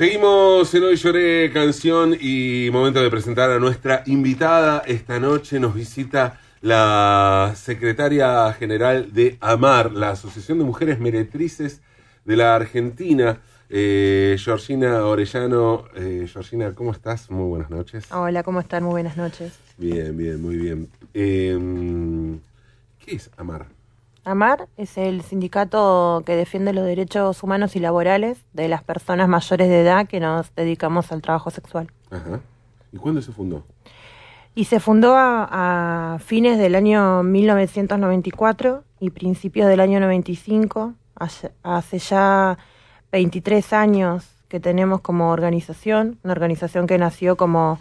Seguimos en Hoy Lloré Canción y momento de presentar a nuestra invitada. Esta noche nos visita la secretaria general de AMAR, la Asociación de Mujeres Meretrices de la Argentina, eh, Georgina Orellano. Eh, Georgina, ¿cómo estás? Muy buenas noches. Hola, ¿cómo están? Muy buenas noches. Bien, bien, muy bien. Eh, ¿Qué es AMAR? AMAR es el sindicato que defiende los derechos humanos y laborales de las personas mayores de edad que nos dedicamos al trabajo sexual. Ajá. ¿Y cuándo se fundó? Y se fundó a, a fines del año 1994 y principios del año 95, hace, hace ya 23 años que tenemos como organización, una organización que nació como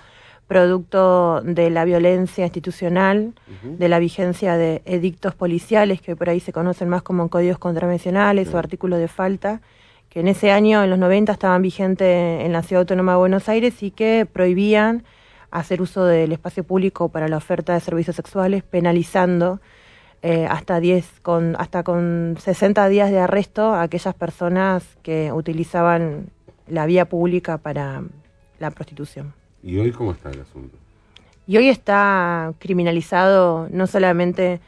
producto de la violencia institucional, de la vigencia de edictos policiales, que por ahí se conocen más como códigos contravencionales o artículos de falta, que en ese año, en los 90, estaban vigentes en la Ciudad Autónoma de Buenos Aires y que prohibían hacer uso del espacio público para la oferta de servicios sexuales, penalizando eh, hasta 10 con hasta con 60 días de arresto a aquellas personas que utilizaban la vía pública para la prostitución. ¿Y hoy cómo está el asunto? Y hoy está criminalizado no solamente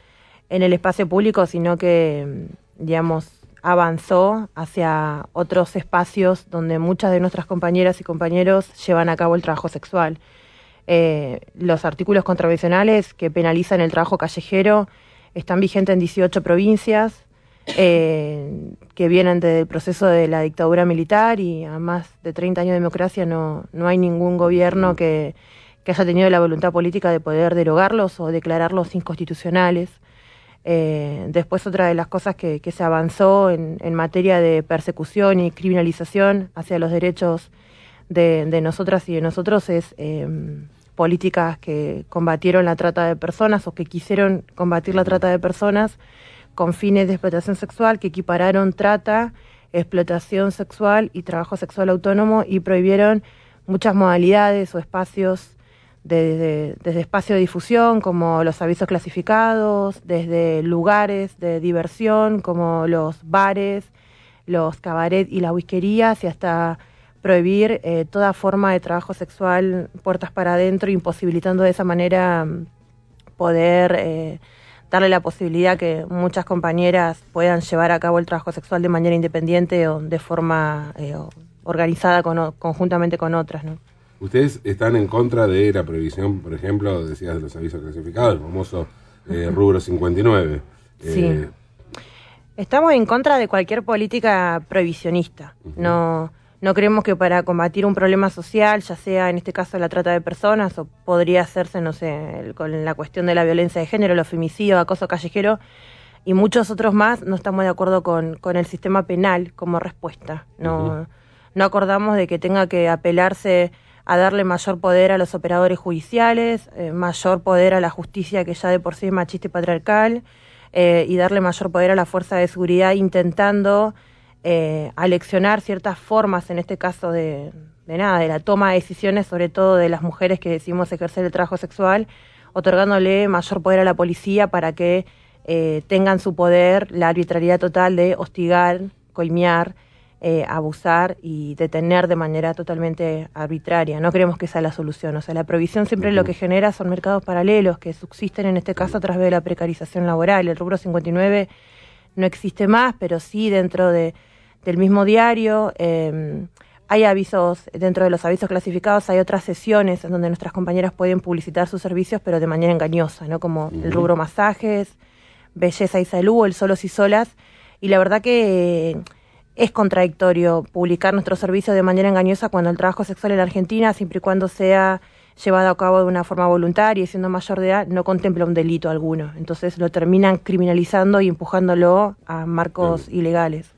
en el espacio público, sino que, digamos, avanzó hacia otros espacios donde muchas de nuestras compañeras y compañeros llevan a cabo el trabajo sexual. Eh, los artículos contravencionales que penalizan el trabajo callejero están vigentes en 18 provincias, eh, que vienen del proceso de la dictadura militar y a más de 30 años de democracia no, no hay ningún gobierno que, que haya tenido la voluntad política de poder derogarlos o declararlos inconstitucionales. Eh, después otra de las cosas que, que se avanzó en, en, materia de persecución y criminalización hacia los derechos de, de nosotras y de nosotros es eh, políticas que combatieron la trata de personas o que quisieron combatir la trata de personas con fines de explotación sexual que equipararon trata, explotación sexual y trabajo sexual autónomo y prohibieron muchas modalidades o espacios desde, desde espacio de difusión como los avisos clasificados, desde lugares de diversión como los bares, los cabaret y las whiskerías y hasta prohibir eh, toda forma de trabajo sexual puertas para adentro, imposibilitando de esa manera poder eh, darle la posibilidad que muchas compañeras puedan llevar a cabo el trabajo sexual de manera independiente o de forma eh, organizada con, conjuntamente con otras. ¿no? Ustedes están en contra de la prohibición, por ejemplo, decías de los avisos clasificados, el famoso eh, rubro 59. Sí. Eh, Estamos en contra de cualquier política prohibicionista. Uh -huh. No no creemos que para combatir un problema social, ya sea en este caso la trata de personas o podría hacerse, no sé, con la cuestión de la violencia de género, los femicidios, acoso callejero y muchos otros más, no estamos de acuerdo con, con el sistema penal como respuesta. No, uh -huh. no acordamos de que tenga que apelarse a darle mayor poder a los operadores judiciales, eh, mayor poder a la justicia que ya de por sí es machista y patriarcal, eh, y darle mayor poder a la fuerza de seguridad intentando eh, aleccionar ciertas formas, en este caso de, de, nada, de la toma de decisiones, sobre todo de las mujeres que decidimos ejercer el trabajo sexual, otorgándole mayor poder a la policía para que eh, tengan su poder la arbitrariedad total de hostigar, coimear, eh, abusar y detener de manera totalmente arbitraria. No creemos que esa es la solución. O sea, la provisión siempre uh -huh. lo que genera son mercados paralelos que subsisten en este caso a través de la precarización laboral. El rubro 59 no existe más, pero sí dentro de del mismo diario. Eh, hay avisos, dentro de los avisos clasificados hay otras sesiones en donde nuestras compañeras pueden publicitar sus servicios, pero de manera engañosa, ¿no? Como uh -huh. el rubro masajes, belleza y salud, el solos y solas. Y la verdad que es contradictorio publicar nuestros servicios de manera engañosa cuando el trabajo sexual en la Argentina, siempre y cuando sea llevado a cabo de una forma voluntaria y siendo mayor de edad, no contempla un delito alguno. Entonces lo terminan criminalizando y empujándolo a marcos uh -huh. ilegales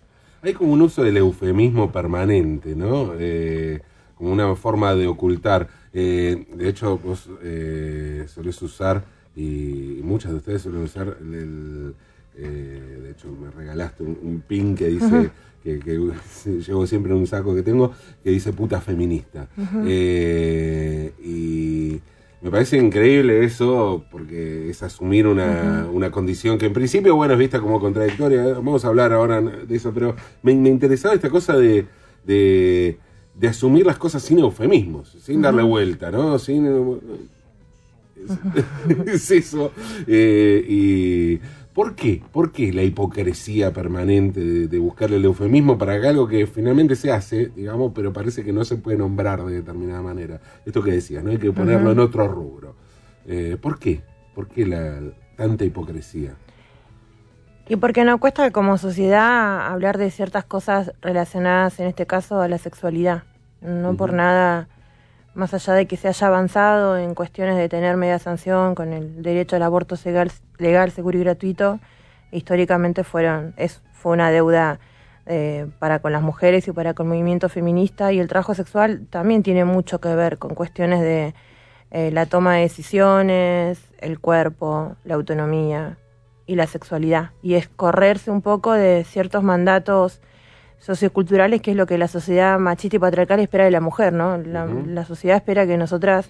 hay como un uso del eufemismo permanente, ¿no? Eh, como una forma de ocultar. Eh, de hecho, vos eh, solés usar, y muchas de ustedes suelen usar, el, el, de hecho me regalaste un, un pin que dice, uh -huh. que, que, llevo siempre en un saco que tengo, que dice puta feminista. Uh -huh. y me parece increíble eso, porque es asumir una, uh -huh. una condición que en principio, bueno, es vista como contradictoria. Vamos a hablar ahora de eso, pero me, me interesaba esta cosa de, de, de asumir las cosas sin eufemismos, sin darle vuelta, ¿no? Sin, es, eso. Eh, y ¿Por qué? ¿Por qué la hipocresía permanente de, buscarle el eufemismo para algo que finalmente se hace, digamos, pero parece que no se puede nombrar de determinada manera? Esto que decías, ¿no? Hay que ponerlo en otro rubro. Eh, ¿Por qué? ¿Por qué la, tanta hipocresía? Y porque nos cuesta como sociedad hablar de ciertas cosas relacionadas, en este caso, a la sexualidad. No por nada más allá de que se haya avanzado en cuestiones de tener media sanción con el derecho al aborto legal, legal seguro y gratuito, históricamente fueron es fue una deuda eh, para con las mujeres y para con el movimiento feminista. Y el trabajo sexual también tiene mucho que ver con cuestiones de eh, la toma de decisiones, el cuerpo, la autonomía y la sexualidad. Y es correrse un poco de ciertos mandatos socioculturales, que es lo que la sociedad machista y patriarcal espera de la mujer, ¿no? La, sociedad espera que nosotras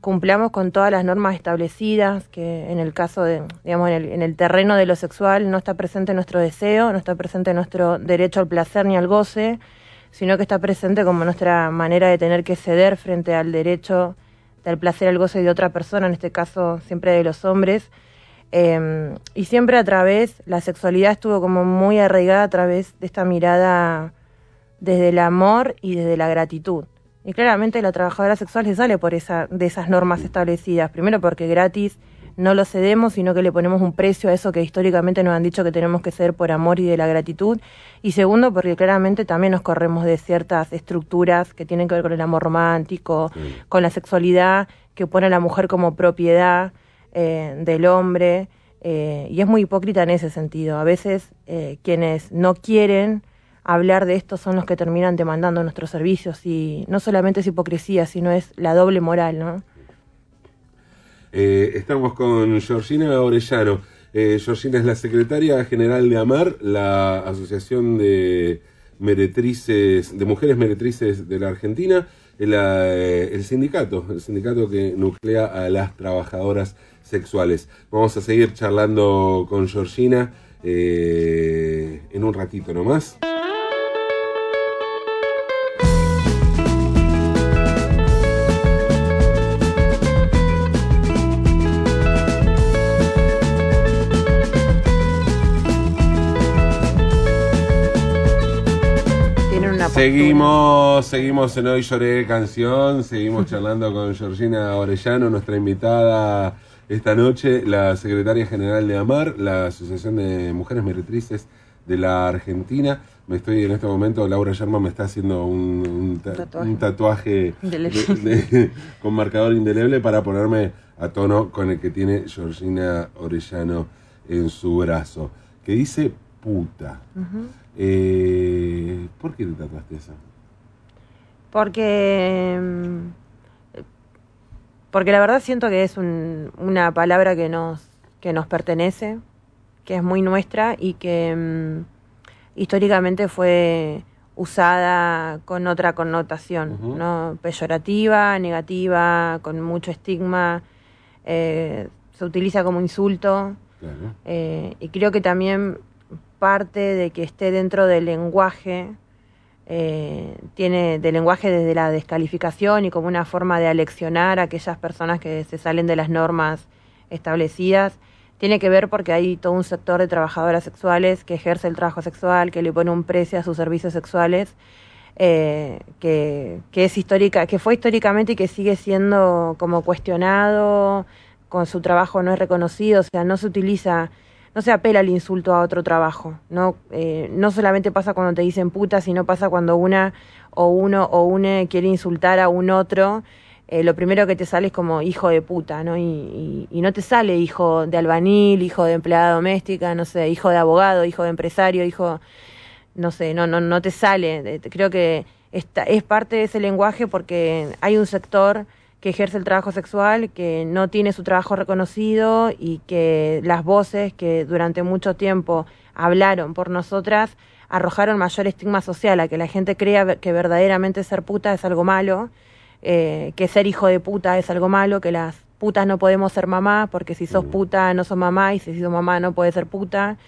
cumplamos con todas las normas establecidas, que en el caso de, digamos, en el, en el terreno de lo sexual no está presente nuestro deseo, no está presente nuestro derecho al placer ni al goce, sino que está presente como nuestra manera de tener que ceder frente al derecho del placer al goce de otra persona, en este caso siempre de los hombres, Em, y siempre a través, la sexualidad estuvo como muy arraigada a través de esta mirada desde el amor y desde la gratitud. Y claramente la trabajadora sexual se sale por esa, de esas normas establecidas. Primero porque gratis no lo cedemos, sino que le ponemos un precio a eso que históricamente nos han dicho que tenemos que ceder por amor y de la gratitud. Y segundo, porque claramente también nos corremos de ciertas estructuras que tienen que ver con el amor romántico, con la sexualidad, que pone a la mujer como propiedad eh, del hombre, eh, y es muy hipócrita en ese sentido. A veces eh, quienes no quieren hablar de esto son los que terminan demandando nuestros servicios, y no solamente es hipocresía, sino es la doble moral, ¿no? estamos con Georgina Orellano. Georgina es la secretaria general de AMAR, la Asociación de Meretrices, de Mujeres Meretrices de la Argentina, el sindicato, el sindicato que nuclea a las trabajadoras sexuales. Vamos a seguir charlando con Georgina eh, en un ratito nomás. Seguimos, seguimos en Hoy Lloré Canción, seguimos charlando con Georgina Orellano, nuestra invitada esta noche la secretaria general de AMAR, la Asociación de Mujeres Meretrices de la Argentina. Me estoy en este momento, Laura Yerma me está haciendo un, tatuaje, con marcador indeleble para ponerme a tono con el que tiene Georgina Orellano en su brazo, que dice puta. Eh, ¿Por qué te tatuaste eso? Porque mm, porque la verdad siento que es una palabra que nos, que nos pertenece, que es muy nuestra y que mm, históricamente fue usada con otra connotación, ¿no? peyorativa, negativa, con mucho estigma, eh, se utiliza como insulto. Eh, y creo que también parte de que esté dentro del lenguaje eh, tiene de lenguaje desde la descalificación y como una forma de aleccionar a aquellas personas que se salen de las normas establecidas. Tiene que ver porque hay todo un sector de trabajadoras sexuales que ejerce el trabajo sexual, que le pone un precio a sus servicios sexuales, eh, que, que es histórica, que fue históricamente y que sigue siendo como cuestionado, con su trabajo no es reconocido, o sea, no se utiliza no se apela al insulto a otro trabajo. No, eh, no solamente pasa cuando te dicen puta, sino pasa cuando una o uno o une quiere insultar a un otro. Eh, lo primero que te sale es como hijo de puta, ¿no? Y, y, no te sale hijo de albanil, hijo de empleada doméstica, no sé, hijo de abogado, hijo de empresario, hijo, no sé, no, no, no te sale. Creo que esta, es parte de ese lenguaje porque hay un sector que ejerce el trabajo sexual, que no tiene su trabajo reconocido y que las voces que durante mucho tiempo hablaron por nosotras arrojaron mayor estigma social a que la gente crea que verdaderamente ser puta es algo malo, eh, que ser hijo de puta es algo malo, que las putas no podemos ser mamá, porque si sos puta no sos mamá y si sos mamá no puedes ser puta.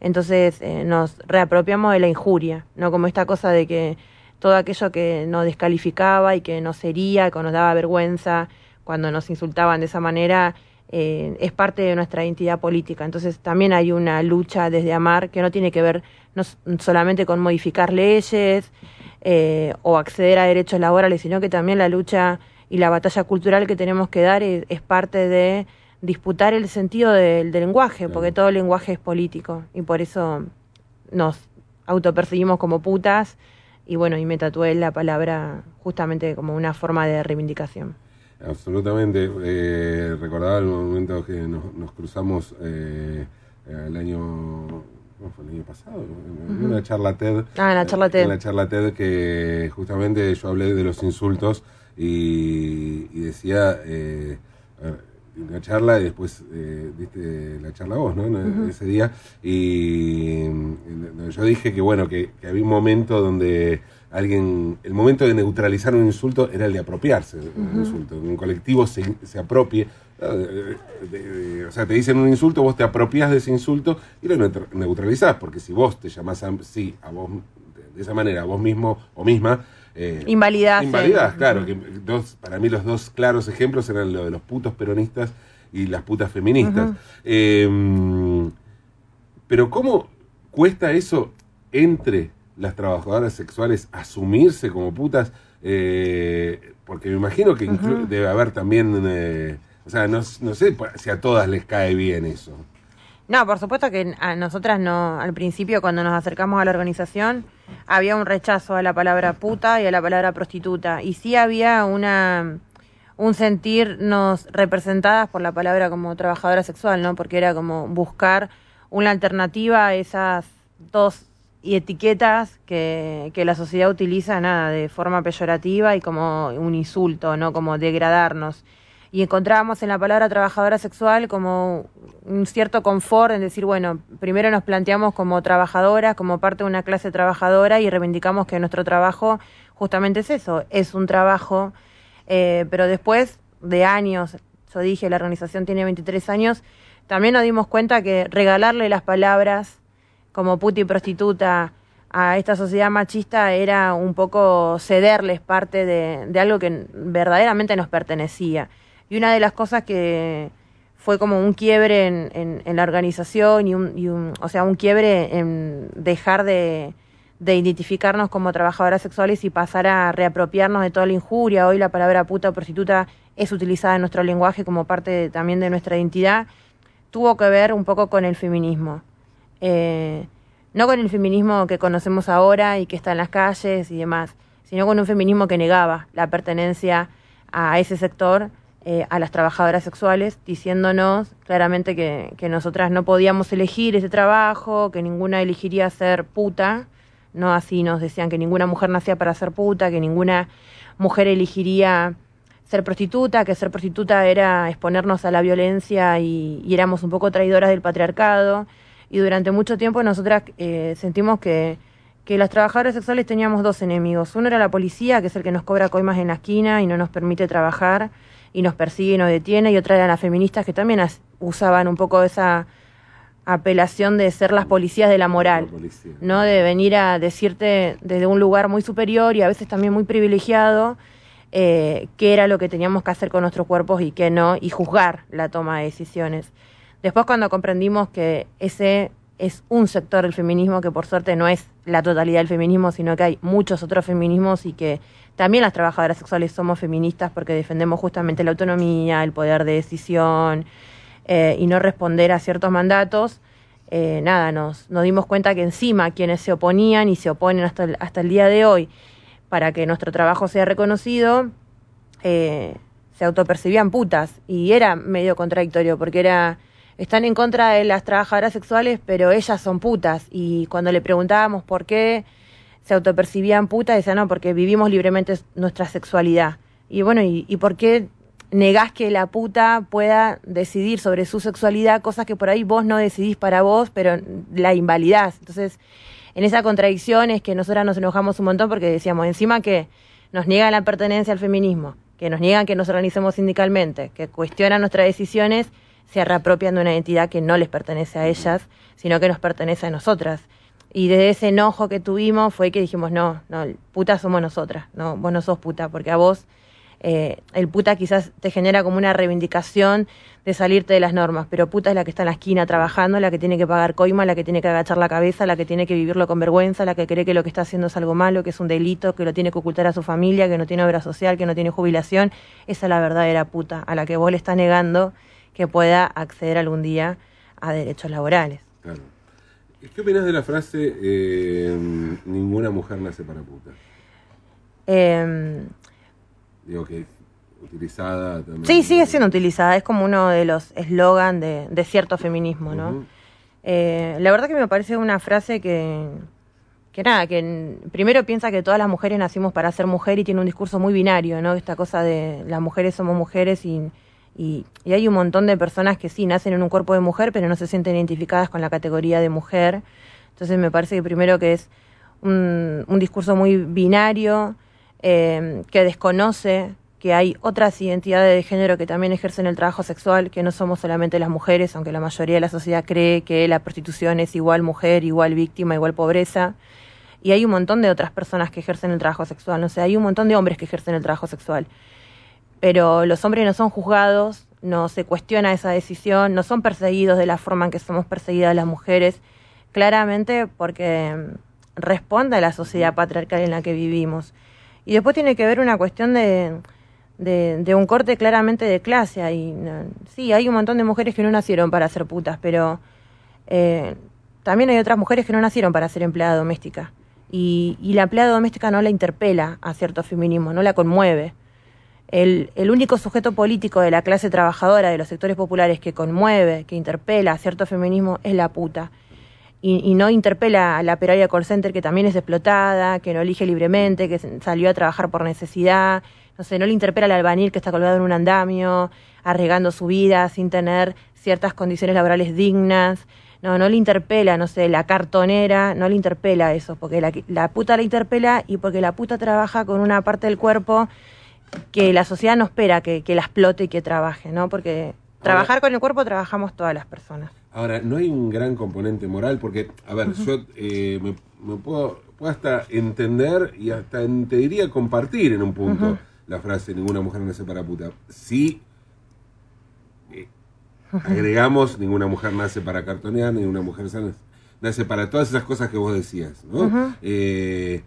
Entonces eh, nos reapropiamos de la injuria, ¿no? Como esta cosa de que todo aquello que nos descalificaba y que nos hería, que nos daba vergüenza cuando nos insultaban de esa manera, eh, es parte de nuestra identidad política. Entonces también hay una lucha desde Amar que no tiene que ver no solamente con modificar leyes eh, o acceder a derechos laborales, sino que también la lucha y la batalla cultural que tenemos que dar es, parte de disputar el sentido del, lenguaje, porque todo lenguaje es político y por eso nos autopercibimos como putas y bueno, y me tatué la palabra justamente como una forma de reivindicación. Absolutamente. Eh, recordaba el momento que nos, cruzamos eh, el año ¿cómo fue el año pasado? En una charla TED. Ah, en la charla TED. En la charla TED que justamente yo hablé de los insultos y, decía, eh, una charla y después eh, diste la charla vos, ¿no? Ese día. Y yo dije que, bueno, que, había un momento donde alguien, el momento de neutralizar un insulto era el de apropiarse de un insulto. Un colectivo se, se apropie. o sea, te dicen un insulto, vos te apropias de ese insulto y lo neutralizás, porque si vos te llamás así, a vos, de esa manera, a vos mismo o misma, eh, invalidad. claro. Que dos, para mí los dos claros ejemplos eran lo de los putos peronistas y las putas feministas. Em, pero ¿cómo cuesta eso entre las trabajadoras sexuales asumirse como putas? Eh, porque me imagino que debe haber también, eh, o sea, no, no sé si a todas les cae bien eso. No, por supuesto que a nosotras no, al principio cuando nos acercamos a la organización había un rechazo a la palabra puta y a la palabra prostituta y sí había una un sentirnos representadas por la palabra como trabajadora sexual, ¿no? Porque era como buscar una alternativa a esas dos etiquetas que, que la sociedad utiliza nada de forma peyorativa y como un insulto, ¿no? Como degradarnos y encontrábamos en la palabra trabajadora sexual como un cierto confort en decir, bueno, primero nos planteamos como trabajadoras, como parte de una clase trabajadora y reivindicamos que nuestro trabajo justamente es eso, es un trabajo, eh, pero después de años, yo dije, la organización tiene 23 años, también nos dimos cuenta que regalarle las palabras como puta y prostituta a esta sociedad machista era un poco cederles parte de algo que verdaderamente nos pertenecía. Y una de las cosas que fue como un quiebre en, la organización y un, y un, o sea, un quiebre en dejar de, de identificarnos como trabajadoras sexuales y pasar a reapropiarnos de toda la injuria. Hoy la palabra puta o prostituta es utilizada en nuestro lenguaje como parte también de nuestra identidad. Tuvo que ver un poco con el feminismo. Eh, no con el feminismo que conocemos ahora y que está en las calles y demás, sino con un feminismo que negaba la pertenencia a ese sector eh, a las trabajadoras sexuales, diciéndonos claramente que, que, nosotras no podíamos elegir ese trabajo, que ninguna elegiría ser puta, no así nos decían que ninguna mujer nacía para ser puta, que ninguna mujer elegiría ser prostituta, que ser prostituta era exponernos a la violencia y, éramos un poco traidoras del patriarcado. Y durante mucho tiempo nosotras eh, sentimos que, que las trabajadoras sexuales teníamos dos enemigos. Uno era la policía, que es el que nos cobra coimas en la esquina y no nos permite trabajar y nos persigue y nos detiene, y otra eran las feministas que también usaban un poco esa apelación de ser las policías de la moral, ¿no? De venir a decirte desde un lugar muy superior y a veces también muy privilegiado eh, qué era lo que teníamos que hacer con nuestros cuerpos y qué no, y juzgar la toma de decisiones. Después cuando comprendimos que ese es un sector del feminismo que por suerte no es la totalidad del feminismo, sino que hay muchos otros feminismos y que también las trabajadoras sexuales somos feministas porque defendemos justamente la autonomía, el poder de decisión eh, y no responder a ciertos mandatos. Eh, nada, nos, nos dimos cuenta que encima quienes se oponían y se oponen hasta el, hasta el día de hoy para que nuestro trabajo sea reconocido, eh, se autopercibían putas y era medio contradictorio porque era están en contra de las trabajadoras sexuales, pero ellas son putas. Y cuando le preguntábamos por qué se autopercibían putas, decían, no, porque vivimos libremente nuestra sexualidad. Y bueno, ¿y, y por qué negás que la puta pueda decidir sobre su sexualidad, cosas que por ahí vos no decidís para vos, pero la invalidás? Entonces, en esa contradicción es que nosotras nos enojamos un montón porque decíamos, encima que nos niegan la pertenencia al feminismo, que nos niegan que nos organicemos sindicalmente, que cuestionan nuestras decisiones, se reapropian de una identidad que no les pertenece a ellas, sino que nos pertenece a nosotras. Y desde ese enojo que tuvimos fue que dijimos, no, no, puta somos nosotras, no, vos no sos puta, porque a vos eh, el puta quizás te genera como una reivindicación de salirte de las normas, pero puta es la que está en la esquina trabajando, la que tiene que pagar coima, la que tiene que agachar la cabeza, la que tiene que vivirlo con vergüenza, la que cree que lo que está haciendo es algo malo, que es un delito, que lo tiene que ocultar a su familia, que no tiene obra social, que no tiene jubilación. Esa es la verdadera puta, a la que vos le estás negando que pueda acceder algún día a derechos laborales. Claro. ¿Qué opinas de la frase eh, ninguna mujer nace para puta? Eh, Digo que utilizada también. Sí, sigue siendo utilizada, es como uno de los eslogan de, de, cierto feminismo, ¿no? Eh, la verdad que me parece una frase que, que nada, que primero piensa que todas las mujeres nacimos para ser mujer y tiene un discurso muy binario, ¿no? Esta cosa de las mujeres somos mujeres y, y, y hay un montón de personas que sí nacen en un cuerpo de mujer pero no se sienten identificadas con la categoría de mujer. Entonces me parece que primero que es un, un discurso muy binario, eh, que desconoce que hay otras identidades de género que también ejercen el trabajo sexual, que no somos solamente las mujeres, aunque la mayoría de la sociedad cree que la prostitución es igual mujer, igual víctima, igual pobreza. Y hay un montón de otras personas que ejercen el trabajo sexual, no sé, hay un montón de hombres que ejercen el trabajo sexual. Pero los hombres no son juzgados, no se cuestiona esa decisión, no son perseguidos de la forma en que somos perseguidas las mujeres, claramente porque mm, responde a la sociedad patriarcal en la que vivimos. Y después tiene que ver una cuestión de, de, de un corte claramente de clase. Ahí, sí, hay un montón de mujeres que no nacieron para ser putas, pero eh, también hay otras mujeres que no nacieron para ser empleada doméstica. Y, y la empleada doméstica no la interpela a cierto feminismo, no la conmueve. El, el único sujeto político de la clase trabajadora, de los sectores populares, que conmueve, que interpela a cierto feminismo, es la puta. Y, y no interpela a la operaria call center que también es explotada, que no elige libremente, que salió a trabajar por necesidad. No sé, no le interpela al albañil que está colgado en un andamio, arriesgando su vida sin tener ciertas condiciones laborales dignas. No, no le interpela, no sé, la cartonera, no le interpela eso, porque la, la puta la interpela y porque la puta trabaja con una parte del cuerpo que la sociedad no espera que, que la explote y que trabaje, ¿no? Porque trabajar con el cuerpo trabajamos todas las personas. Ahora, no hay un gran componente moral, porque, a ver, yo eh, me, me puedo, puedo hasta entender y hasta en- te diría compartir en un punto la frase ninguna mujer nace para puta. Si eh, agregamos ninguna mujer nace para cartonear, ninguna mujer nace, nace para todas esas cosas que vos decías, ¿no? Eh,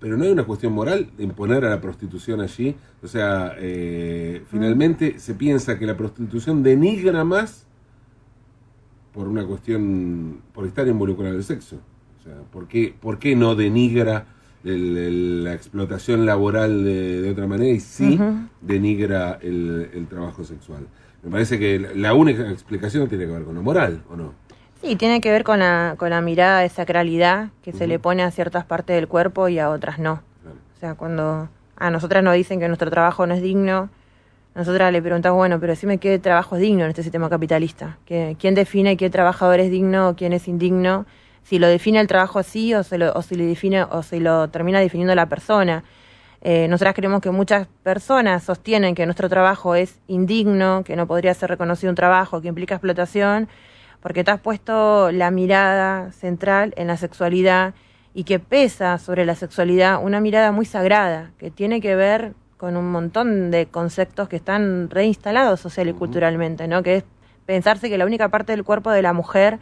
pero no hay una cuestión moral de imponer a la prostitución allí. O sea, eh, finalmente se piensa que la prostitución denigra más por una cuestión, por estar involucrado en el sexo. O sea, ¿por qué, por qué no denigra el- el- la explotación laboral de, de otra manera y sí denigra el, el trabajo sexual? Me parece que la única explicación tiene que ver con lo moral, ¿o no? Sí, tiene que ver con la, con la mirada de sacralidad que se le pone a ciertas partes del cuerpo y a otras no. Claro. O sea, cuando a nosotras nos dicen que nuestro trabajo no es digno, nosotras le preguntamos, bueno, pero decime qué trabajo es digno en este sistema capitalista. ¿Qué, ¿Quién define qué trabajador es digno o quién es indigno? Si lo define el trabajo así o, se lo, o si lo define o si lo termina definiendo la persona. Eh, nosotras creemos que muchas personas sostienen que nuestro trabajo es indigno, que no podría ser reconocido un trabajo, que implica explotación, porque te has puesto la mirada central en la sexualidad y que pesa sobre la sexualidad una mirada muy sagrada, que tiene que ver con un montón de conceptos que están reinstalados social y culturalmente, ¿no? Que es pensarse que la única parte del cuerpo de la mujer,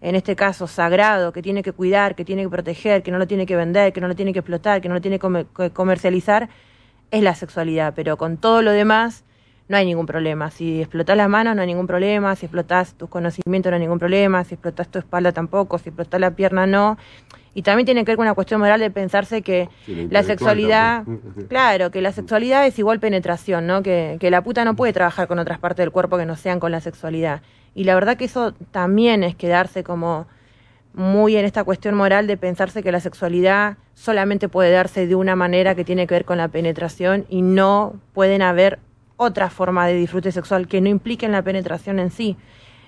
en este caso sagrado, que tiene que cuidar, que tiene que proteger, que no lo tiene que vender, que no lo tiene que explotar, que no lo tiene que comercializar, es la sexualidad, pero con todo lo demás no hay ningún problema. Si explotás las manos no hay ningún problema, si explotás tus conocimientos no hay ningún problema, si explotás tu espalda tampoco, si explotás la pierna no. Y también tiene que ver con una cuestión moral de pensarse que Sí, la sexualidad, claro, que la sexualidad es igual penetración, ¿no? Que, que la puta no puede trabajar con otras partes del cuerpo que no sean con la sexualidad. Y la verdad que eso también es quedarse como muy en esta cuestión moral de pensarse que la sexualidad solamente puede darse de una manera que tiene que ver con la penetración y no pueden haber otra forma de disfrute sexual que no impliquen la penetración en sí.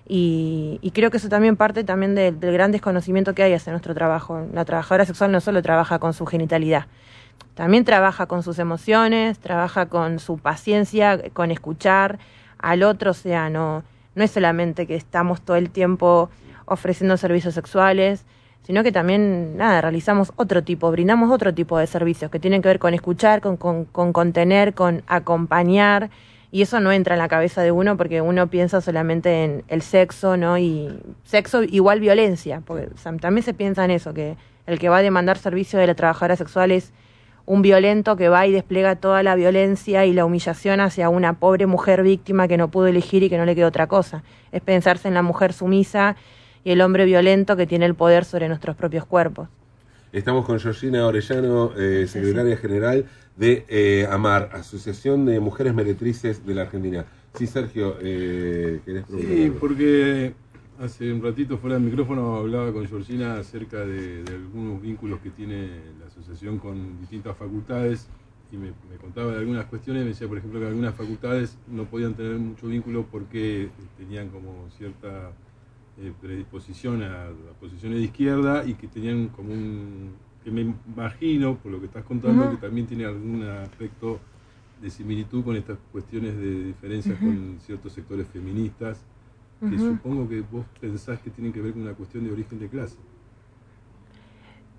Y, y creo que eso también parte también de- del gran desconocimiento que hay hacia nuestro trabajo. La trabajadora sexual no solo trabaja con su genitalidad, también trabaja con sus emociones, trabaja con su paciencia, con escuchar al otro, o sea, no, no es solamente que estamos todo el tiempo ofreciendo servicios sexuales, sino que también, nada, realizamos otro tipo, brindamos otro tipo de servicios que tienen que ver con escuchar, con, con, con contener, con acompañar, y eso no entra en la cabeza de uno porque uno piensa solamente en el sexo, ¿no? Y sexo igual violencia, porque también se piensa en eso, que el que va a demandar servicio de la trabajadora sexual es un violento que va y despliega toda la violencia y la humillación hacia una pobre mujer víctima que no pudo elegir y que no le quedó otra cosa. Es pensarse en la mujer sumisa y el hombre violento que tiene el poder sobre nuestros propios cuerpos. Estamos con Georgina Orellano, eh, secretaria general de eh, AMAR, Asociación de Mujeres Meretrices de la Argentina. Sí, Sergio, eh, ¿querés preguntar? Sí, porque hace un ratito fuera del micrófono hablaba con Georgina acerca de, algunos vínculos que tiene la asociación con distintas facultades y me, contaba de algunas cuestiones, me decía por ejemplo que algunas facultades no podían tener mucho vínculo porque tenían como cierta eh, predisposición a posiciones de izquierda y que tenían como un, que me imagino, por lo que estás contando, que también tiene algún aspecto de similitud con estas cuestiones de diferencias con ciertos sectores feministas, que supongo que vos pensás que tienen que ver con una cuestión de origen de clase.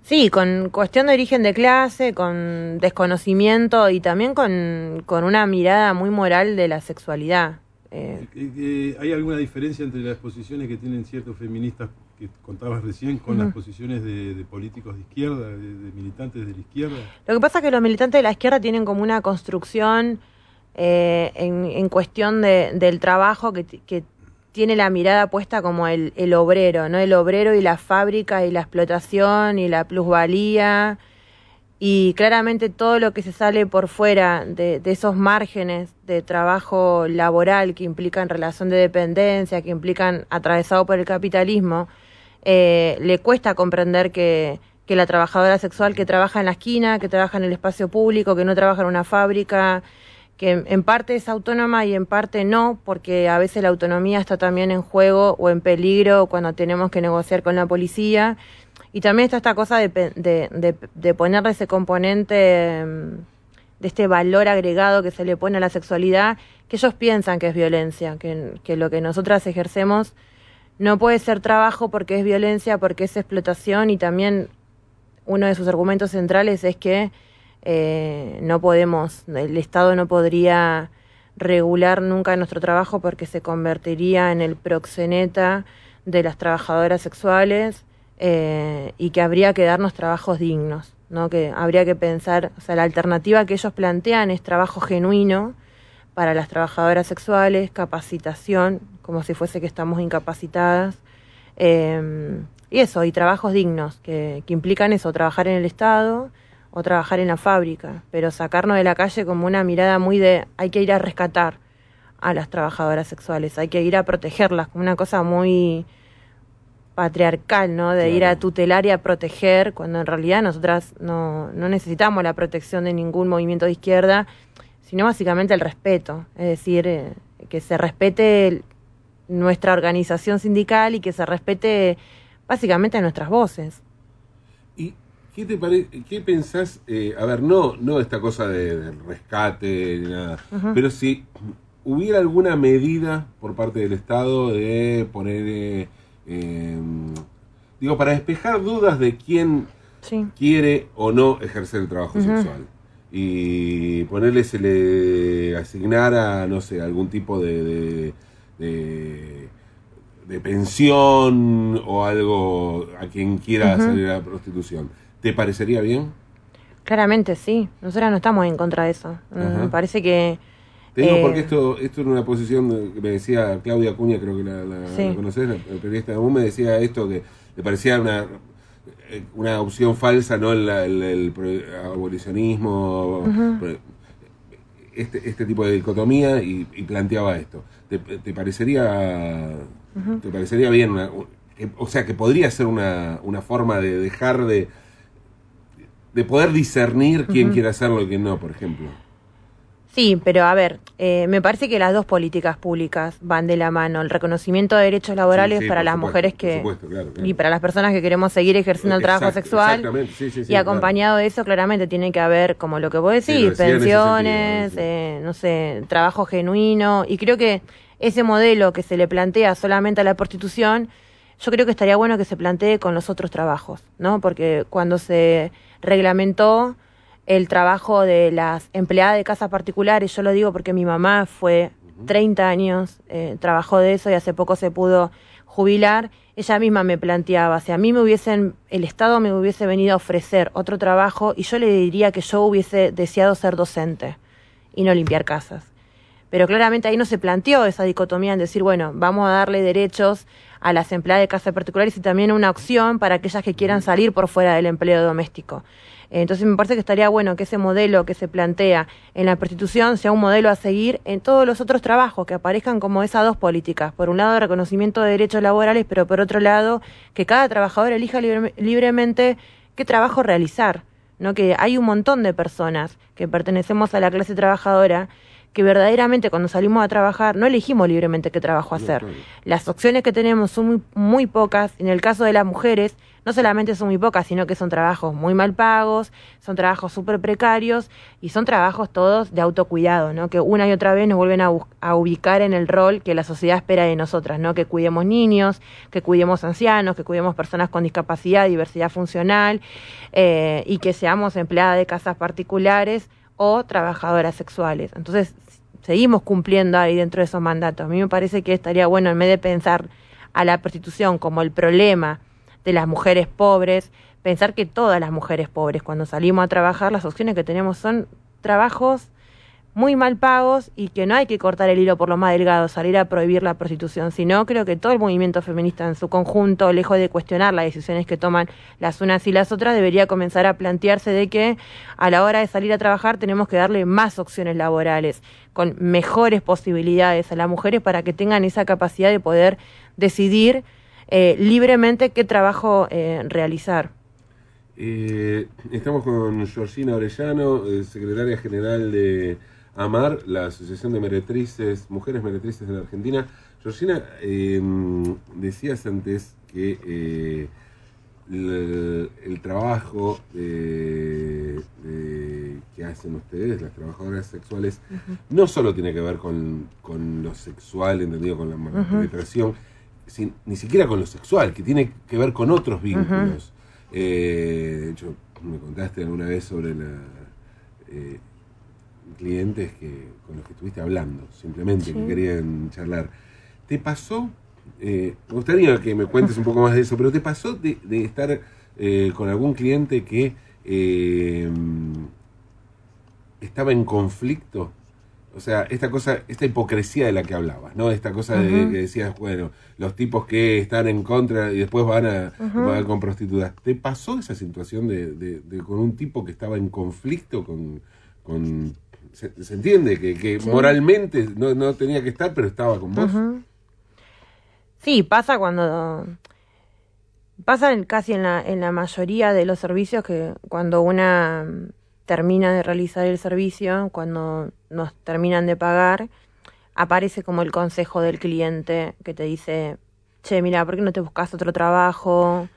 Sí, con cuestión de origen de clase, con desconocimiento y también con, con una mirada muy moral de la sexualidad. Eh, ¿Hay alguna diferencia entre las posiciones que tienen ciertos feministas que contabas recién con las posiciones de, políticos de izquierda, de, militantes de la izquierda? Lo que pasa es que los militantes de la izquierda tienen como una construcción eh, en, cuestión del trabajo que, tiene la mirada puesta como el, el, obrero, ¿no? El obrero y la fábrica y la explotación y la plusvalía y claramente todo lo que se sale por fuera de, esos márgenes de trabajo laboral que implican relación de dependencia, que implican atravesado por el capitalismo, eh, le cuesta comprender que, que la trabajadora sexual que trabaja en la esquina, que trabaja en el espacio público, que no trabaja en una fábrica, que en parte es autónoma y en parte no, porque a veces la autonomía está también en juego o en peligro cuando tenemos que negociar con la policía y también está esta cosa de, de, de, ponerle ese componente mm, de este valor agregado que se le pone a la sexualidad, que ellos piensan que es violencia, que, que lo que nosotras ejercemos no puede ser trabajo porque es violencia, porque es explotación y también uno de sus argumentos centrales es que eh, no podemos, el Estado no podría regular nunca nuestro trabajo porque se convertiría en el proxeneta de las trabajadoras sexuales eh, y que habría que darnos trabajos dignos, ¿no? que habría que pensar, o sea, la alternativa que ellos plantean es trabajo genuino para las trabajadoras sexuales, capacitación, como si fuese que estamos incapacitadas, eh, y eso, y trabajos dignos, que, que implican eso, trabajar en el Estado o trabajar en la fábrica, pero sacarnos de la calle como una mirada muy de hay que ir a rescatar a las trabajadoras sexuales, hay que ir a protegerlas, como una cosa muy patriarcal, ¿no? De ir a tutelar y a proteger, cuando en realidad nosotras no, no necesitamos la protección de ningún movimiento de izquierda, sino básicamente el respeto, es decir, eh, que se respete nuestra organización sindical y que se respete básicamente nuestras voces. ¿Y qué te parece, qué pensás, eh, a ver, no, no esta cosa de, rescate ni nada, pero si hubiera alguna medida por parte del Estado de poner... Eh, Em, digo, para despejar dudas de quién quiere o no ejercer el trabajo sexual. Y ponerle, se le asignara, no sé, algún tipo de, de, pensión o algo a quien quiera salir a la prostitución. ¿Te parecería bien? Claramente sí. Nosotros no estamos en contra de eso. Me parece que te digo porque eh, esto, esto era una posición que me decía Claudia Cuña, creo que la, la, conoces, la, periodista de me decía esto que le parecía una, eh, una opción falsa, ¿no? El, el, abolicionismo, este, este tipo de dicotomía y, planteaba esto. ¿Te, parecería te parecería bien? Una, o sea, que podría ser una, una forma de dejar de, de poder discernir quién quiere hacerlo y quién no, por ejemplo. Sí, pero a ver, eh, me parece que las dos políticas públicas van de la mano. El reconocimiento de derechos laborales para las mujeres que y para las personas que queremos seguir ejerciendo el trabajo sexual. y acompañado de eso, claramente tiene que haber, como lo que vos decís, pensiones, eh, no sé, trabajo genuino. Y creo que ese modelo que se le plantea solamente a la prostitución yo creo que estaría bueno que se plantee con los otros trabajos, ¿no? Porque cuando se reglamentó el trabajo de las empleadas de casas particulares, yo lo digo porque mi mamá fue 30 años, eh, trabajó de eso y hace poco se pudo jubilar, ella misma me planteaba, si a mí me hubiesen, el Estado me hubiese venido a ofrecer otro trabajo y yo le diría que yo hubiese deseado ser docente y no limpiar casas. Pero claramente ahí no se planteó esa dicotomía en decir, bueno, vamos a darle derechos a las empleadas de casas particulares y también una opción para aquellas que quieran salir por fuera del empleo doméstico. Entonces me parece que estaría bueno que ese modelo que se plantea en la prostitución sea un modelo a seguir en todos los otros trabajos, que aparezcan como esas dos políticas. Por un lado, reconocimiento de derechos laborales, pero por otro lado, que cada trabajador elija libremente qué trabajo realizar. ¿no? Que hay un montón de personas que pertenecemos a la clase trabajadora que verdaderamente cuando salimos a trabajar no elegimos libremente qué trabajo hacer. Las opciones que tenemos son muy, muy pocas. En el caso de las mujeres, no solamente son muy pocas, sino que son trabajos muy mal pagos, son trabajos súper precarios y son trabajos todos de autocuidado, ¿no? Que una y otra vez nos vuelven a, ubicar en el rol que la sociedad espera de nosotras, ¿no? Que cuidemos niños, que cuidemos ancianos, que cuidemos personas con discapacidad, diversidad funcional eh, y que seamos empleadas de casas particulares o trabajadoras sexuales. Entonces, seguimos cumpliendo ahí dentro de esos mandatos. A mí me parece que estaría bueno, en vez de pensar a la prostitución como el problema de las mujeres pobres, pensar que todas las mujeres pobres, cuando salimos a trabajar, las opciones que tenemos son trabajos muy mal pagos y que no hay que cortar el hilo por lo más delgado, salir a prohibir la prostitución, sino creo que todo el movimiento feminista en su conjunto, lejos de cuestionar las decisiones que toman las unas y las otras, debería comenzar a plantearse de que a la hora de salir a trabajar tenemos que darle más opciones laborales, con mejores posibilidades a las mujeres para que tengan esa capacidad de poder decidir eh, libremente qué trabajo eh, realizar. Eh, estamos con Georgina Orellano, secretaria general de AMAR, la Asociación de Meretrices, Mujeres Meretrices en Argentina. Georgina, em, decías antes que el, trabajo que hacen ustedes, las trabajadoras sexuales, no solo tiene que ver con, lo sexual, entendido con la penetración, ni siquiera con lo sexual, que tiene que ver con otros vínculos. Eh, de hecho, me contaste alguna vez sobre la... Eh, clientes que, con los que estuviste hablando, simplemente, que querían charlar. ¿Te pasó? Eh, me gustaría que me cuentes un poco más de eso, pero ¿te pasó de, estar con algún cliente que estaba en conflicto? O sea, esta cosa, esta hipocresía de la que hablabas, ¿no? Esta cosa de que decías, bueno, los tipos que están en contra y después van a, van con prostitutas. ¿Te pasó esa situación de, con un tipo que estaba en conflicto con, con se, entiende que, moralmente no, tenía que estar, pero estaba con vos. Sí, pasa cuando... Pasa casi en la, en la mayoría de los servicios que cuando una termina de realizar el servicio, cuando nos terminan de pagar, aparece como el consejo del cliente que te dice, che, mira, ¿por qué no te buscas otro trabajo?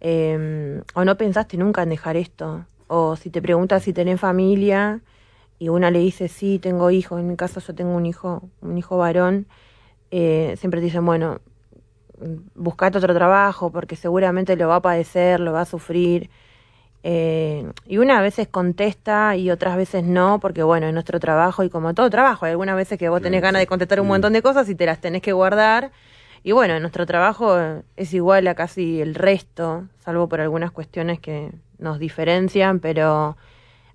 Em, o no pensaste nunca en dejar esto. O si te preguntas si tenés familia, y una le dice, sí, tengo hijos, en mi caso yo tengo un hijo, un hijo varón, eh, siempre te dicen, bueno, buscate otro trabajo porque seguramente lo va a padecer, lo va a sufrir. Eh, y una veces contesta y otras veces no, porque bueno, es nuestro trabajo y como todo trabajo, hay algunas veces que vos tenés ganas de contestar un montón de cosas y te las tenés que guardar. Y bueno, nuestro trabajo es igual a casi el resto, salvo por algunas cuestiones que nos diferencian, pero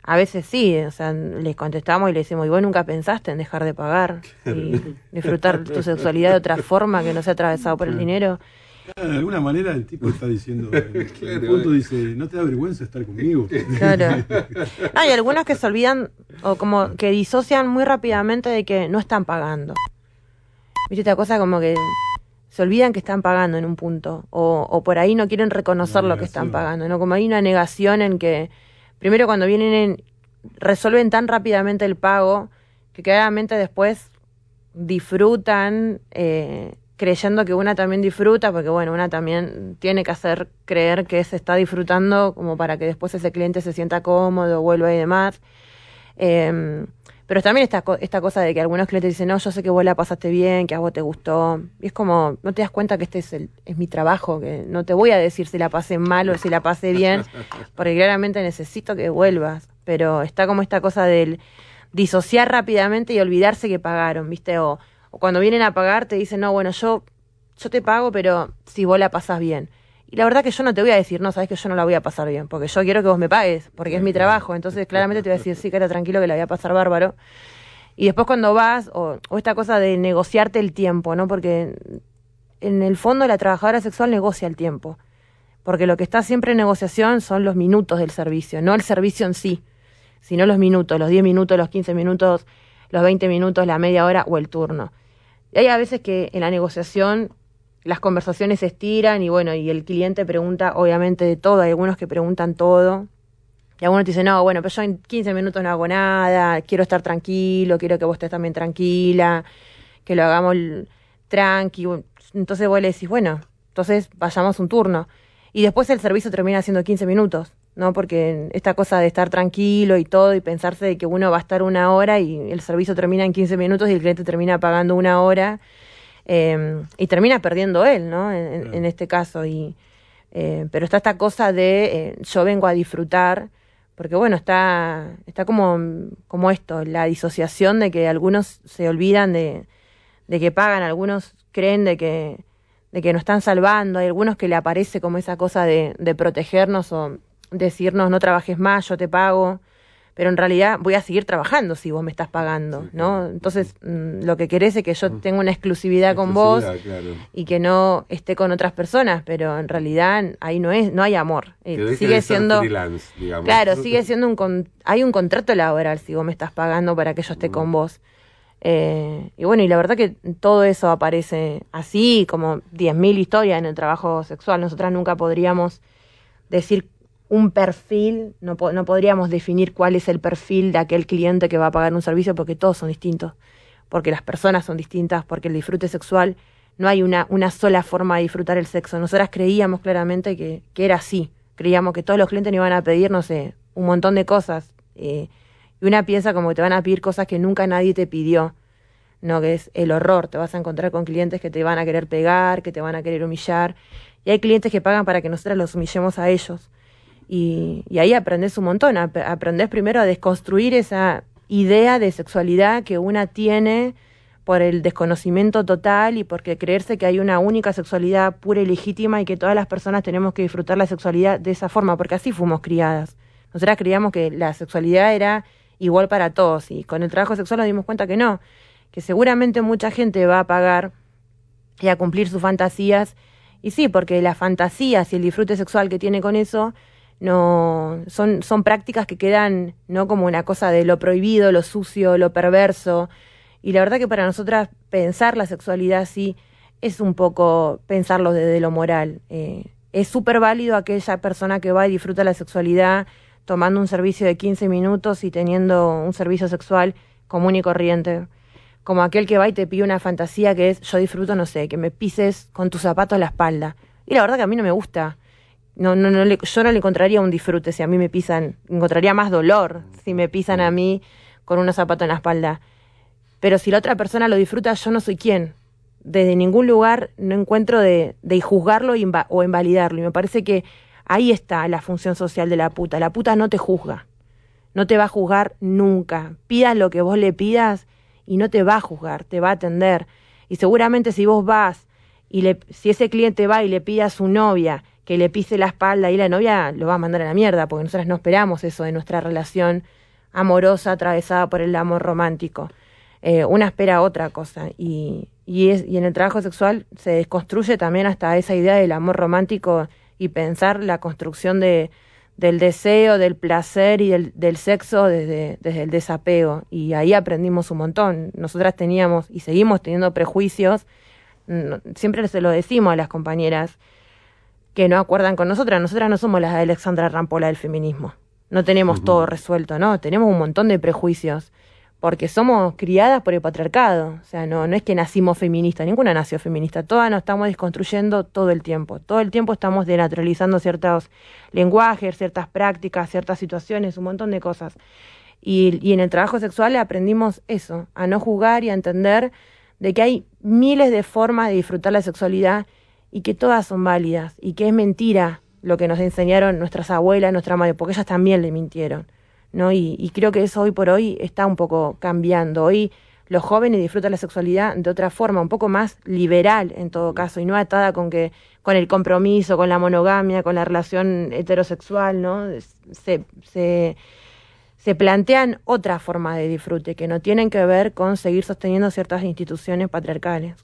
a veces sí, o sea, les contestamos y le decimos, ¿y vos nunca pensaste en dejar de pagar y disfrutar tu sexualidad de otra forma que no sea atravesado por el dinero? Claro, de alguna manera el tipo está diciendo, el punto dice, no te da vergüenza estar conmigo. Claro. Hay algunos que se olvidan o como que disocian muy rápidamente de que no están pagando. ¿Viste esta cosa como que se olvidan que están pagando en un punto o, o por ahí no quieren reconocer lo que están pagando, ¿no? Como hay una negación en que primero cuando vienen resuelven tan rápidamente el pago que claramente después disfrutan eh, creyendo que una también disfruta, porque bueno, una también tiene que hacer creer que se está disfrutando como para que después ese cliente se sienta cómodo, vuelva y demás. Em, Pero también esta, esta cosa de que algunos clientes dicen, no, yo sé que vos la pasaste bien, que a vos te gustó. Y es como, no te das cuenta que este es, el, es mi trabajo, que no te voy a decir si la pasé mal o si la pasé bien, porque claramente necesito que vuelvas. Pero está como esta cosa del disociar rápidamente y olvidarse que pagaron, ¿viste? O, o cuando vienen a pagar te dicen, no, bueno, yo, yo te pago, pero si vos la pasas bien. Y la verdad que yo no te voy a decir, no, sabes que yo no la voy a pasar bien, porque yo quiero que vos me pagues, porque es mi trabajo. Entonces, claramente te voy a decir, sí, que era tranquilo, que la voy a pasar bárbaro. Y después cuando vas, o, o esta cosa de negociarte el tiempo, ¿no? Porque en el fondo la trabajadora sexual negocia el tiempo. Porque lo que está siempre en negociación son los minutos del servicio, no el servicio en sí, sino los minutos, los 10 minutos, los 15 minutos, los 20 minutos, la media hora o el turno. Y hay a veces que en la negociación las conversaciones se estiran y bueno, y el cliente pregunta obviamente de todo, hay algunos que preguntan todo. Y algunos te dicen, no, bueno, pero yo en 15 minutos no hago nada, quiero estar tranquilo, quiero que vos estés también tranquila, que lo hagamos tranqui. Entonces vos le decís, bueno, entonces vayamos un turno. Y después el servicio termina siendo 15 minutos, ¿no? Porque esta cosa de estar tranquilo y todo y pensarse de que uno va a estar una hora y el servicio termina en 15 minutos y el cliente termina pagando una hora eh, y termina perdiendo él, ¿no? En, claro. en este caso. Y, eh, pero está esta cosa de eh, yo vengo a disfrutar, porque bueno, está, está como, como esto, la disociación de que algunos se olvidan de, de que pagan, algunos creen de que, de que nos están salvando, hay algunos que le aparece como esa cosa de, de protegernos o decirnos no trabajes más, yo te pago pero en realidad voy a seguir trabajando si vos me estás pagando, ¿no? Entonces, mmm, lo que querés es que yo tenga una exclusividad con vos claro. y que no esté con otras personas, pero en realidad ahí no es, no hay amor. Eh, sigue siendo freelance, digamos. Claro, sigue siendo un con, hay un contrato laboral si vos me estás pagando para que yo esté mm. con vos. Eh, y bueno, y la verdad que todo eso aparece así, como 10.000 historias en el trabajo sexual. Nosotras nunca podríamos decir un perfil, no, no podríamos definir cuál es el perfil de aquel cliente que va a pagar un servicio porque todos son distintos, porque las personas son distintas, porque el disfrute sexual no hay una, una sola forma de disfrutar el sexo. Nosotras creíamos claramente que, que era así, creíamos que todos los clientes nos iban a pedir, no sé, un montón de cosas. Eh, y una piensa como que te van a pedir cosas que nunca nadie te pidió, no que es el horror. Te vas a encontrar con clientes que te van a querer pegar, que te van a querer humillar. Y hay clientes que pagan para que nosotras los humillemos a ellos. Y, y, ahí aprendes un montón, ap aprendes primero a desconstruir esa idea de sexualidad que una tiene por el desconocimiento total y porque creerse que hay una única sexualidad pura y legítima y que todas las personas tenemos que disfrutar la sexualidad de esa forma, porque así fuimos criadas. Nosotras creíamos que la sexualidad era igual para todos y con el trabajo sexual nos dimos cuenta que no, que seguramente mucha gente va a pagar y a cumplir sus fantasías y sí, porque las fantasías y el disfrute sexual que tiene con eso no son, son prácticas que quedan no como una cosa de lo prohibido, lo sucio, lo perverso. Y la verdad que para nosotras pensar la sexualidad así es un poco pensarlo desde lo moral. Eh, es súper válido aquella persona que va y disfruta la sexualidad tomando un servicio de 15 minutos y teniendo un servicio sexual común y corriente. Como aquel que va y te pide una fantasía que es yo disfruto, no sé, que me pises con tus zapatos la espalda. Y la verdad que a mí no me gusta no, no, no le, yo no le encontraría un disfrute si a mí me pisan, encontraría más dolor si me pisan a mí con unos zapatos en la espalda. Pero si la otra persona lo disfruta, yo no soy quien. Desde ningún lugar no encuentro de, de juzgarlo o invalidarlo. Y me parece que ahí está la función social de la puta. La puta no te juzga. No te va a juzgar nunca. Pidas lo que vos le pidas y no te va a juzgar, te va a atender. Y seguramente si vos vas y le, si ese cliente va y le pide a su novia que le pise la espalda y la novia lo va a mandar a la mierda, porque nosotras no esperamos eso de nuestra relación amorosa atravesada por el amor romántico. Eh, una espera otra cosa. Y, y, es, y en el trabajo sexual se desconstruye también hasta esa idea del amor romántico y pensar la construcción de, del deseo, del placer y del, del sexo desde, desde el desapego. Y ahí aprendimos un montón. Nosotras teníamos y seguimos teniendo prejuicios. Siempre se lo decimos a las compañeras que no acuerdan con nosotras. Nosotras no somos las de Alexandra Rampola del feminismo. No tenemos uh -huh. todo resuelto, ¿no? Tenemos un montón de prejuicios. Porque somos criadas por el patriarcado. O sea, no, no es que nacimos feministas, ninguna nació feminista. Todas nos estamos desconstruyendo todo el tiempo. Todo el tiempo estamos denaturalizando ciertos lenguajes, ciertas prácticas, ciertas situaciones, un montón de cosas. Y, y en el trabajo sexual aprendimos eso, a no juzgar y a entender de que hay miles de formas de disfrutar la sexualidad y que todas son válidas y que es mentira lo que nos enseñaron nuestras abuelas, nuestra madre, porque ellas también le mintieron. ¿no? Y, y creo que eso hoy por hoy está un poco cambiando. Hoy los jóvenes disfrutan la sexualidad de otra forma, un poco más liberal en todo caso, y no atada con que, con el compromiso, con la monogamia, con la relación heterosexual, ¿no? Se, se, se plantean otra forma de disfrute que no tienen que ver con seguir sosteniendo ciertas instituciones patriarcales.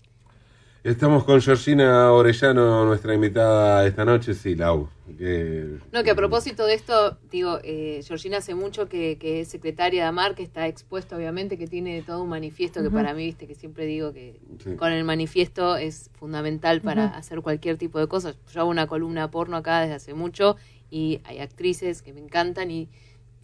Estamos con Georgina Orellano, nuestra invitada esta noche. Sí, Lau. Que... No, que a propósito de esto, digo, eh, Georgina hace mucho que, que, es secretaria de AMAR, que está expuesta, obviamente, que tiene todo un manifiesto uh -huh. que para mí, viste, que siempre digo que sí. con el manifiesto es fundamental para uh -huh. hacer cualquier tipo de cosas. Yo hago una columna porno acá desde hace mucho y hay actrices que me encantan y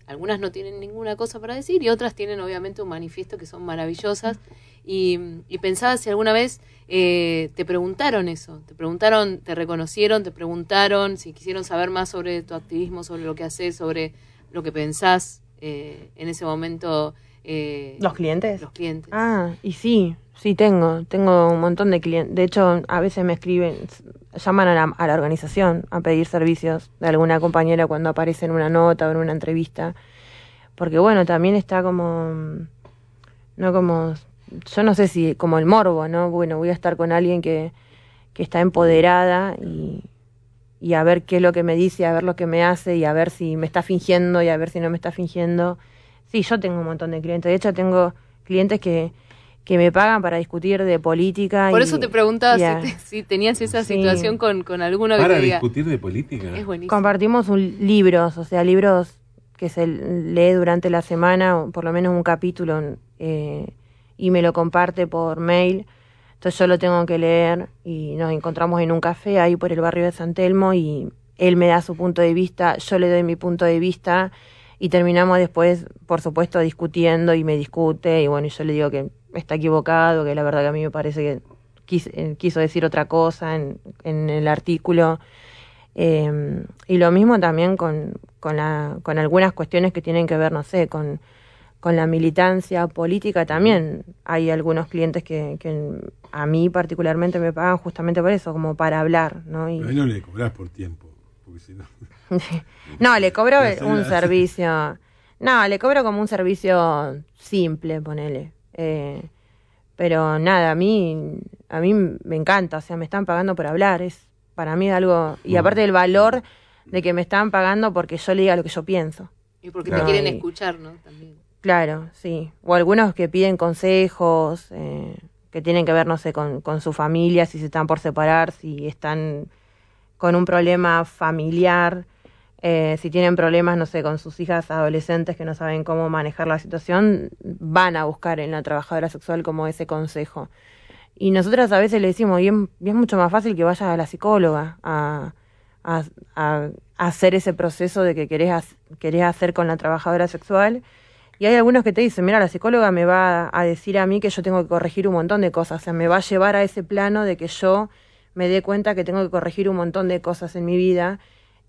algunas no tienen ninguna cosa para decir y otras tienen obviamente un manifiesto que son maravillosas. Y, y pensaba si alguna vez eh, te preguntaron eso, te preguntaron, te reconocieron, te preguntaron si quisieron saber más sobre tu activismo, sobre lo que haces, sobre lo que pensás eh, en ese momento. Eh, ¿Los clientes? Los clientes. Ah, y sí, sí tengo, tengo un montón de clientes. De hecho, a veces me escriben, llaman a la, a la organización a pedir servicios de alguna compañera cuando aparece en una nota o en una entrevista. Porque bueno, también está como, no como yo no sé si como el morbo, ¿no? Bueno, voy a estar con alguien que, que está empoderada y, y a ver qué es lo que me dice, a ver lo que me hace y a ver si me está fingiendo y a ver si no me está fingiendo. Sí, yo tengo un montón de clientes. De hecho, tengo clientes que, que me pagan para discutir de política. Por y, eso te preguntaba yeah. si, te, si, tenías esa sí. situación con, con alguno para que te discutir de política. Es buenísimo. Compartimos un, libros, o sea, libros que se lee durante la semana, por lo menos un capítulo. Eh, y me lo comparte por mail. Entonces yo lo tengo que leer y nos encontramos en un café ahí por el barrio de San Telmo y él me da su punto de vista, yo le doy mi punto de vista y terminamos después, por supuesto, discutiendo y me discute y bueno, y yo le digo que está equivocado, que la verdad que a mí me parece que quiso, quiso decir otra cosa en, en el artículo. Eh, y lo mismo también con, con, la, con algunas cuestiones que tienen que ver, no sé, con con la militancia política también hay algunos clientes que, que, a mí particularmente me pagan justamente por eso, como para hablar, ¿no? Y... Pero no le cobras por tiempo, porque si no... no, le cobro un servicio... No, le cobro como un servicio simple, ponele. Eh, pero nada, a mí, a mí me encanta, o sea, me están pagando por hablar, es para mí algo... Y aparte del valor de que me están pagando porque yo le diga lo que yo pienso. Y porque claro. te quieren escuchar, ¿no? También. Claro, sí. O algunos que piden consejos, eh, que tienen que ver, no sé, con, con su familia, si se están por separar, si están con un problema familiar, eh, si tienen problemas, no sé, con sus hijas adolescentes que no saben cómo manejar la situación, van a buscar en la trabajadora sexual como ese consejo. Y nosotras a veces le decimos, y es, mucho más fácil que vaya a la psicóloga a, a, a hacer ese proceso de que querés, querés hacer con la trabajadora sexual y hay algunos que te dicen, mira, la psicóloga me va a decir a mí que yo tengo que corregir un montón de cosas, o sea, me va a llevar a ese plano de que yo me dé cuenta que tengo que corregir un montón de cosas en mi vida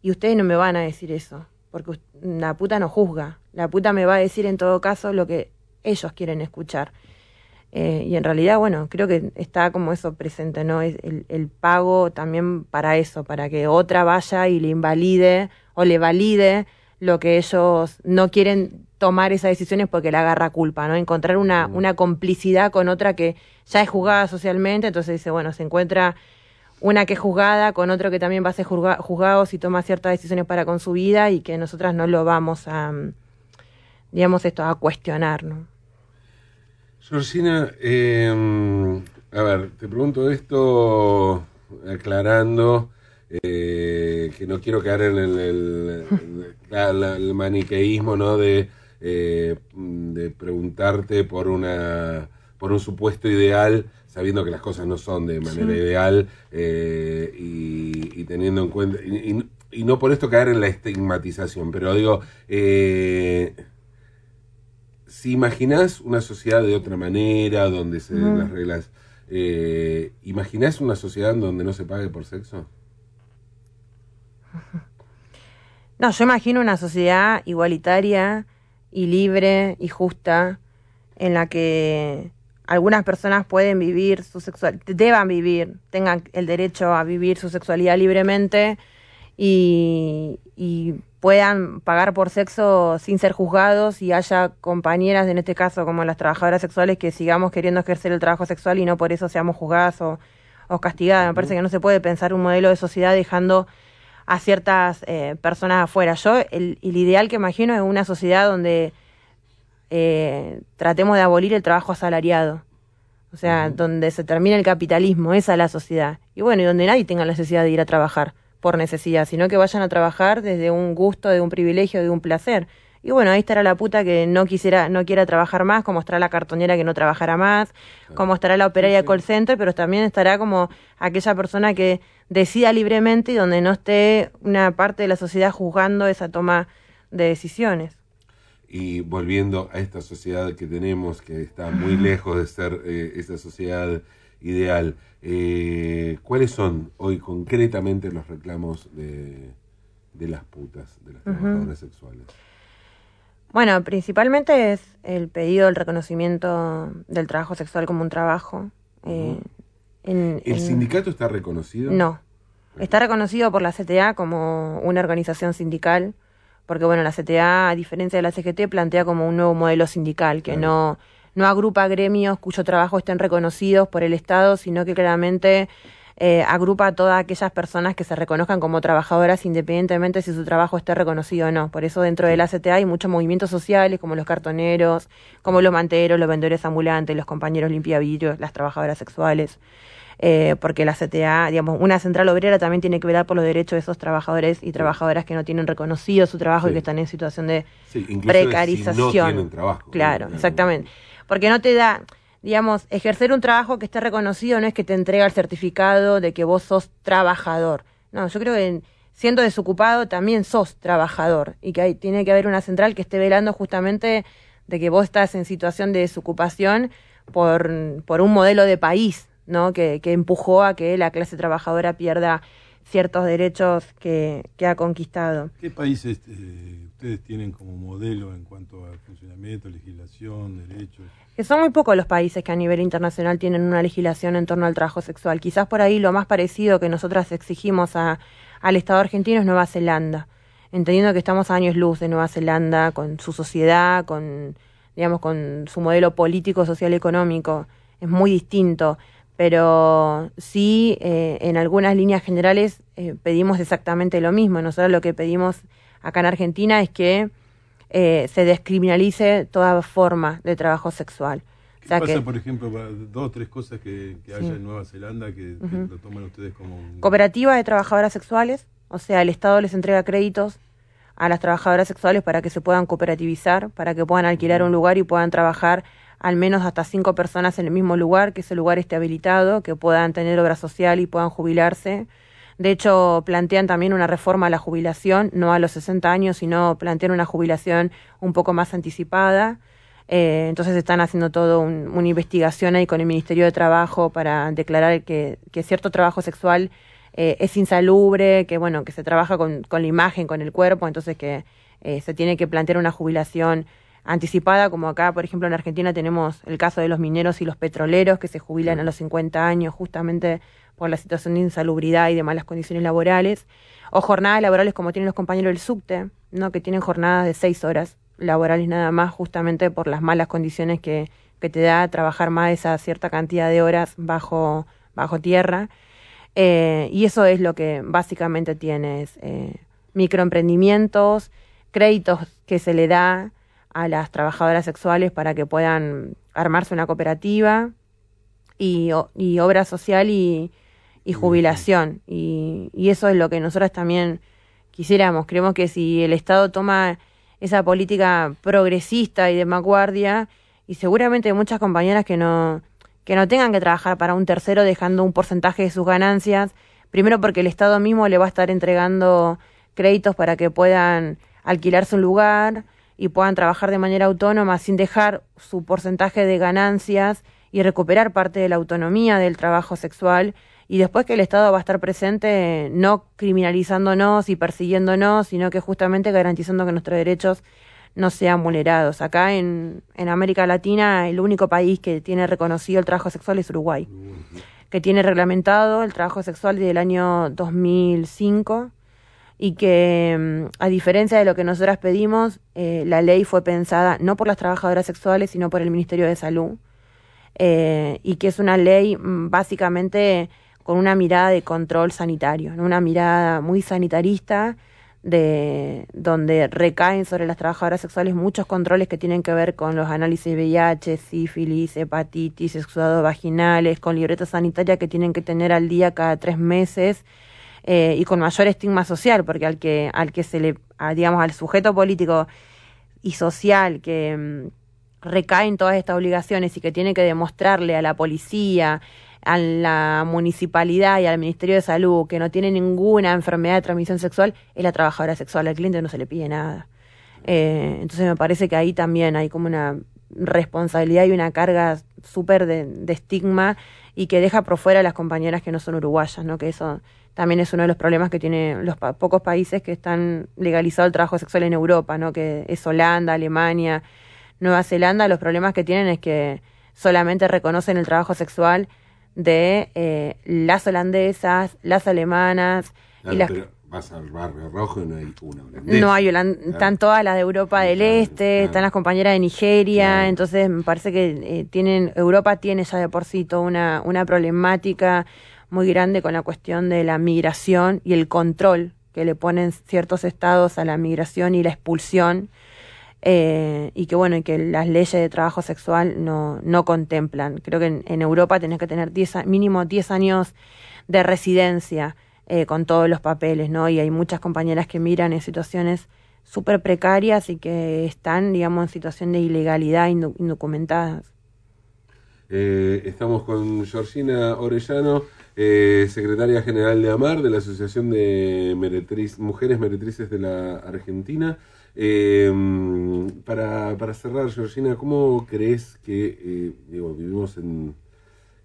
y ustedes no me van a decir eso, porque la puta no juzga, la puta me va a decir en todo caso lo que ellos quieren escuchar. Eh, y en realidad, bueno, creo que está como eso presente, ¿no? El, el pago también para eso, para que otra vaya y le invalide o le valide lo que ellos no quieren tomar esas decisiones porque le agarra culpa, ¿no? Encontrar una, una complicidad con otra que ya es juzgada socialmente, entonces dice, bueno, se encuentra una que es juzgada con otro que también va a ser juzgado si toma ciertas decisiones para con su vida y que nosotras no lo vamos a, digamos, esto, a cuestionar, ¿no? Georgina, eh, a ver, te pregunto esto aclarando eh, que no quiero caer en el maniqueísmo, ¿no? De eh, de preguntarte por una por un supuesto ideal sabiendo que las cosas no son de manera sí. ideal eh, y, y, teniendo en cuenta y, y, no por esto caer en la estigmatización pero digo eh, si imaginás una sociedad de otra manera donde se den mm. las reglas eh, ¿imaginás una sociedad donde no se pague por sexo? No, yo imagino una sociedad igualitaria y libre y justa en la que algunas personas pueden vivir su sexualidad, deban vivir, tengan el derecho a vivir su sexualidad libremente y, y, puedan pagar por sexo sin ser juzgados y haya compañeras, en este caso como las trabajadoras sexuales, que sigamos queriendo ejercer el trabajo sexual y no por eso seamos juzgadas o, o castigadas. Me parece que no se puede pensar un modelo de sociedad dejando a ciertas eh, personas afuera. Yo, el, el, ideal que imagino es una sociedad donde eh, tratemos de abolir el trabajo asalariado. O sea, donde se termine el capitalismo, esa es la sociedad. Y bueno, y donde nadie tenga la necesidad de ir a trabajar por necesidad, sino que vayan a trabajar desde un gusto, de un privilegio, de un placer. Y bueno, ahí estará la puta que no quisiera, no quiera trabajar más, como estará la cartonera que no trabajará más, como estará la operaria de call center, pero también estará como aquella persona que decida libremente y donde no esté una parte de la sociedad juzgando esa toma de decisiones. Y volviendo a esta sociedad que tenemos, que está muy lejos de ser eh, esa sociedad ideal, eh, ¿cuáles son hoy concretamente los reclamos de, de las putas, de las trabajadoras sexuales? Bueno, principalmente es el pedido del reconocimiento del trabajo sexual como un trabajo. Eh, ¿El sindicato está reconocido? No. Está reconocido por la CTA como una organización sindical, porque bueno, la CTA, a diferencia de la CGT, plantea como un nuevo modelo sindical, que no, no agrupa gremios cuyo trabajo estén reconocidos por el Estado, sino que claramente eh, agrupa a todas aquellas personas que se reconozcan como trabajadoras independientemente si su trabajo esté reconocido o no. Por eso dentro de la CTA hay muchos movimientos sociales como los cartoneros, como los manteros, los vendedores ambulantes, los compañeros limpiavidrios, las trabajadoras sexuales. Eh, porque la CTA, digamos, una central obrera también tiene que velar por los derechos de esos trabajadores y trabajadoras que no tienen reconocido su trabajo y que están en situación de precarización. trabajo, claro, exactamente. Porque no te da, digamos, ejercer un trabajo que esté reconocido no es que te entrega el certificado de que vos sos trabajador. No, yo creo que siendo desocupado también sos trabajador y que hay, tiene que haber una central que esté velando justamente de que vos estás en situación de desocupación por, por un modelo de país, ¿no? Que, que empujó a que la clase trabajadora pierda ciertos derechos que, que ha conquistado. ¿Qué países eh, ustedes tienen como modelo en cuanto a funcionamiento, legislación, derechos? Que son muy pocos los países que a nivel internacional tienen una legislación en torno al trabajo sexual. Quizás por ahí lo más parecido que nosotras exigimos a, al Estado argentino es Nueva Zelanda, entendiendo que estamos a años luz de Nueva Zelanda con su sociedad, con digamos con su modelo político, social, económico, es muy distinto pero sí eh, en algunas líneas generales eh, pedimos exactamente lo mismo. Nosotros lo que pedimos acá en Argentina es que eh, se descriminalice toda forma de trabajo sexual. ¿Qué pasa, por ejemplo, dos o tres cosas que, haya en Nueva Zelanda que, lo toman ustedes como... Cooperativa de trabajadoras sexuales, o sea, el Estado les entrega créditos a las trabajadoras sexuales para que se puedan cooperativizar, para que puedan alquilar un lugar y puedan trabajar al menos hasta cinco personas en el mismo lugar, que ese lugar esté habilitado, que puedan tener obra social y puedan jubilarse. De hecho, plantean también una reforma a la jubilación, no a los 60 años, sino plantean una jubilación un poco más anticipada. Eh, entonces están haciendo todo una investigación ahí con el Ministerio de Trabajo para declarar que, cierto trabajo sexual eh, es insalubre, que bueno, que se trabaja con, con, la imagen, con el cuerpo, entonces que eh, se tiene que plantear una jubilación anticipada, como acá, por ejemplo, en Argentina tenemos el caso de los mineros y los petroleros que se jubilan a los 50 años justamente por la situación de insalubridad y de malas condiciones laborales, o jornadas laborales como tienen los compañeros del subte, ¿no? que tienen jornadas de seis horas laborales nada más, justamente por las malas condiciones que, te da trabajar más esa cierta cantidad de horas bajo, bajo tierra. Eh, y eso es lo que básicamente tienes, eh, microemprendimientos, créditos que se le da a las trabajadoras sexuales para que puedan armarse una cooperativa y, y obra social y, y jubilación. Y, y, eso es lo que nosotros también quisiéramos. Creemos que si el Estado toma esa política progresista y de vanguardia, y seguramente hay muchas compañeras que no, que no tengan que trabajar para un tercero dejando un porcentaje de sus ganancias, primero porque el Estado mismo le va a estar entregando créditos para que puedan alquilarse un lugar y puedan trabajar de manera autónoma sin dejar su porcentaje de ganancias y recuperar parte de la autonomía del trabajo sexual. Y después que el Estado va a estar presente no criminalizándonos y persiguiéndonos, sino que justamente garantizando que nuestros derechos no sean vulnerados. Acá en, en América Latina el único país que tiene reconocido el trabajo sexual es Uruguay, que tiene reglamentado el trabajo sexual desde el año 2005 y que mm, a diferencia de lo que nosotras pedimos, eh, la ley fue pensada no por las trabajadoras sexuales, sino por el Ministerio de Salud, eh, y que es una ley mm, básicamente con una mirada de control sanitario, una mirada muy sanitarista de donde recaen sobre las trabajadoras sexuales muchos controles que tienen que ver con los análisis VIH, sífilis, hepatitis, exudados vaginales, con libreta sanitaria que tienen que tener al día cada tres meses eh, y con mayor estigma social, porque al que, al que se le, digamos, al sujeto político y social que mm, recaen todas estas obligaciones y que tiene que demostrarle a la policía, a la municipalidad y al Ministerio de Salud que no tiene ninguna enfermedad de transmisión sexual, es la trabajadora sexual. Al cliente no se le pide nada. Eh, entonces me parece que ahí también hay como una responsabilidad y una carga súper de, estigma y que deja por fuera a las compañeras que no son uruguayas, ¿no? Que eso también es uno de los problemas que tienen los pocos países que están legalizado el trabajo sexual en Europa, ¿no? Que es Holanda, Alemania, Nueva Zelanda, los problemas que tienen es que solamente reconocen el trabajo sexual de eh, las holandesas, las alemanas y las... Pero vas al barrio rojo y no hay una holandesa. No hay están todas las de Europa del Este, están las compañeras de Nigeria, entonces me parece que eh, tienen Europa tiene ya de por sí toda una, una problemática muy grande con la cuestión de la migración y el control que le ponen ciertos estados a la migración y la expulsión eh, y que bueno, y que las leyes de trabajo sexual no, no contemplan. Creo que en, Europa tenés que tener diez, mínimo 10 años de residencia eh, con todos los papeles, ¿no? Y hay muchas compañeras que miran en situaciones súper precarias y que están, digamos, en situación de ilegalidad indocumentadas. Eh, estamos con Georgina Orellano, secretaria general de AMAR, de la Asociación de Mujeres Meretrices de la Argentina. Eh, para, para cerrar, Georgina, ¿cómo crees que eh, digo, vivimos en,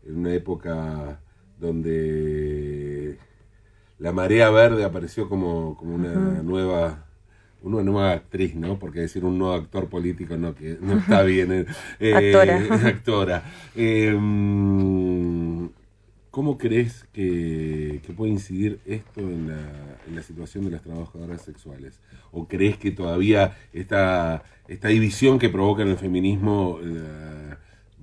una época donde la marea verde apareció como, como una nueva una nueva actriz, ¿no? Porque decir un nuevo actor político no que no está bien. Eh, actora. actora. ¿Cómo crees que, puede incidir esto en la, situación de las trabajadoras sexuales? ¿O crees que todavía esta, esta división que provoca en el feminismo eh,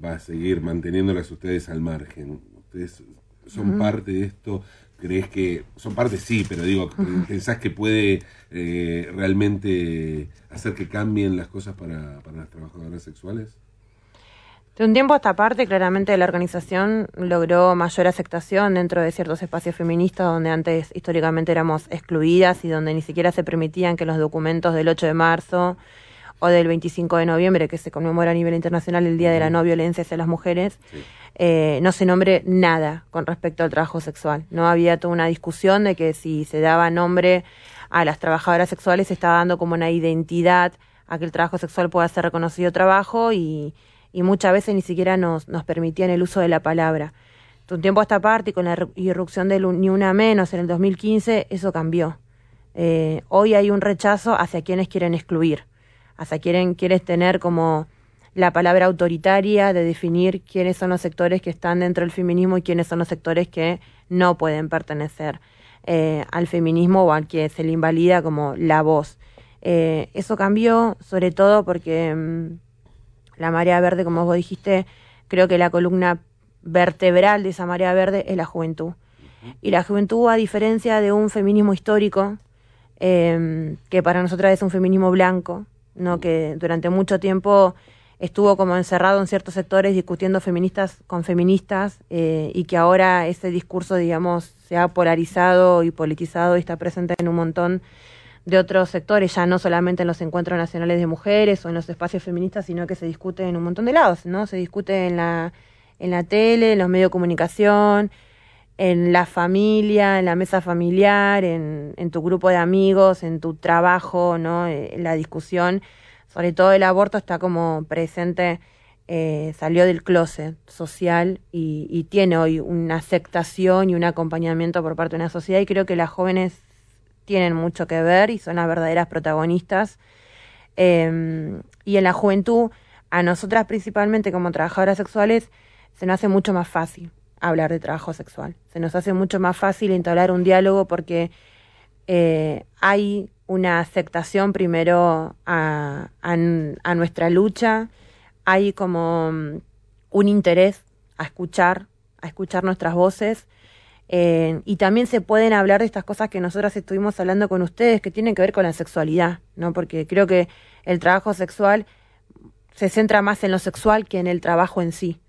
va a seguir manteniéndolas ustedes al margen? ¿Ustedes son parte de esto? ¿Crees que son parte? Sí, pero digo, ¿pensás que puede eh, realmente hacer que cambien las cosas para, para las trabajadoras sexuales? De un tiempo a esta parte, claramente la organización logró mayor aceptación dentro de ciertos espacios feministas donde antes históricamente éramos excluidas y donde ni siquiera se permitían que los documentos del 8 de marzo o del 25 de noviembre, que se conmemora a nivel internacional el Día de la No Violencia hacia las Mujeres, eh, no se nombre nada con respecto al trabajo sexual. No había toda una discusión de que si se daba nombre a las trabajadoras sexuales se estaba dando como una identidad a que el trabajo sexual pueda ser reconocido trabajo y y muchas veces ni siquiera nos, nos permitían el uso de la palabra. De un tiempo a esta parte y con la irrupción de Ni Una Menos en el 2015, eso cambió. Eh, hoy hay un rechazo hacia quienes quieren excluir, hacia quienes quieren tener como la palabra autoritaria de definir quiénes son los sectores que están dentro del feminismo y quiénes son los sectores que no pueden pertenecer eh, al feminismo o al que se le invalida como la voz. Eh, eso cambió sobre todo porque... Mm, la marea verde, como vos dijiste, creo que la columna vertebral de esa marea verde es la juventud. Y la juventud, a diferencia de un feminismo histórico, em, que para nosotras es un feminismo blanco, no que durante mucho tiempo estuvo como encerrado en ciertos sectores discutiendo feministas con feministas eh, y que ahora ese discurso, digamos, se ha polarizado y politizado y está presente en un montón de otros sectores, ya no solamente en los encuentros nacionales de mujeres o en los espacios feministas, sino que se discute en un montón de lados, ¿no? Se discute en la, en la tele, en los medios de comunicación, en la familia, en la mesa familiar, en, en tu grupo de amigos, en tu trabajo, ¿no? Eh, en la discusión, sobre todo el aborto está como presente, eh, salió del closet social y, y tiene hoy una aceptación y un acompañamiento por parte de una sociedad y creo que las jóvenes tienen mucho que ver y son las verdaderas protagonistas Em, y en la juventud, a nosotras principalmente como trabajadoras sexuales, se nos hace mucho más fácil hablar de trabajo sexual. Se nos hace mucho más fácil entablar un diálogo porque eh, hay una aceptación primero a, a, nuestra lucha, hay como mm, un interés a escuchar, a escuchar nuestras voces. Eh, y también se pueden hablar de estas cosas que nosotras estuvimos hablando con ustedes, que tienen que ver con la sexualidad, ¿no? Porque creo que el trabajo sexual se centra más en lo sexual que en el trabajo en sí.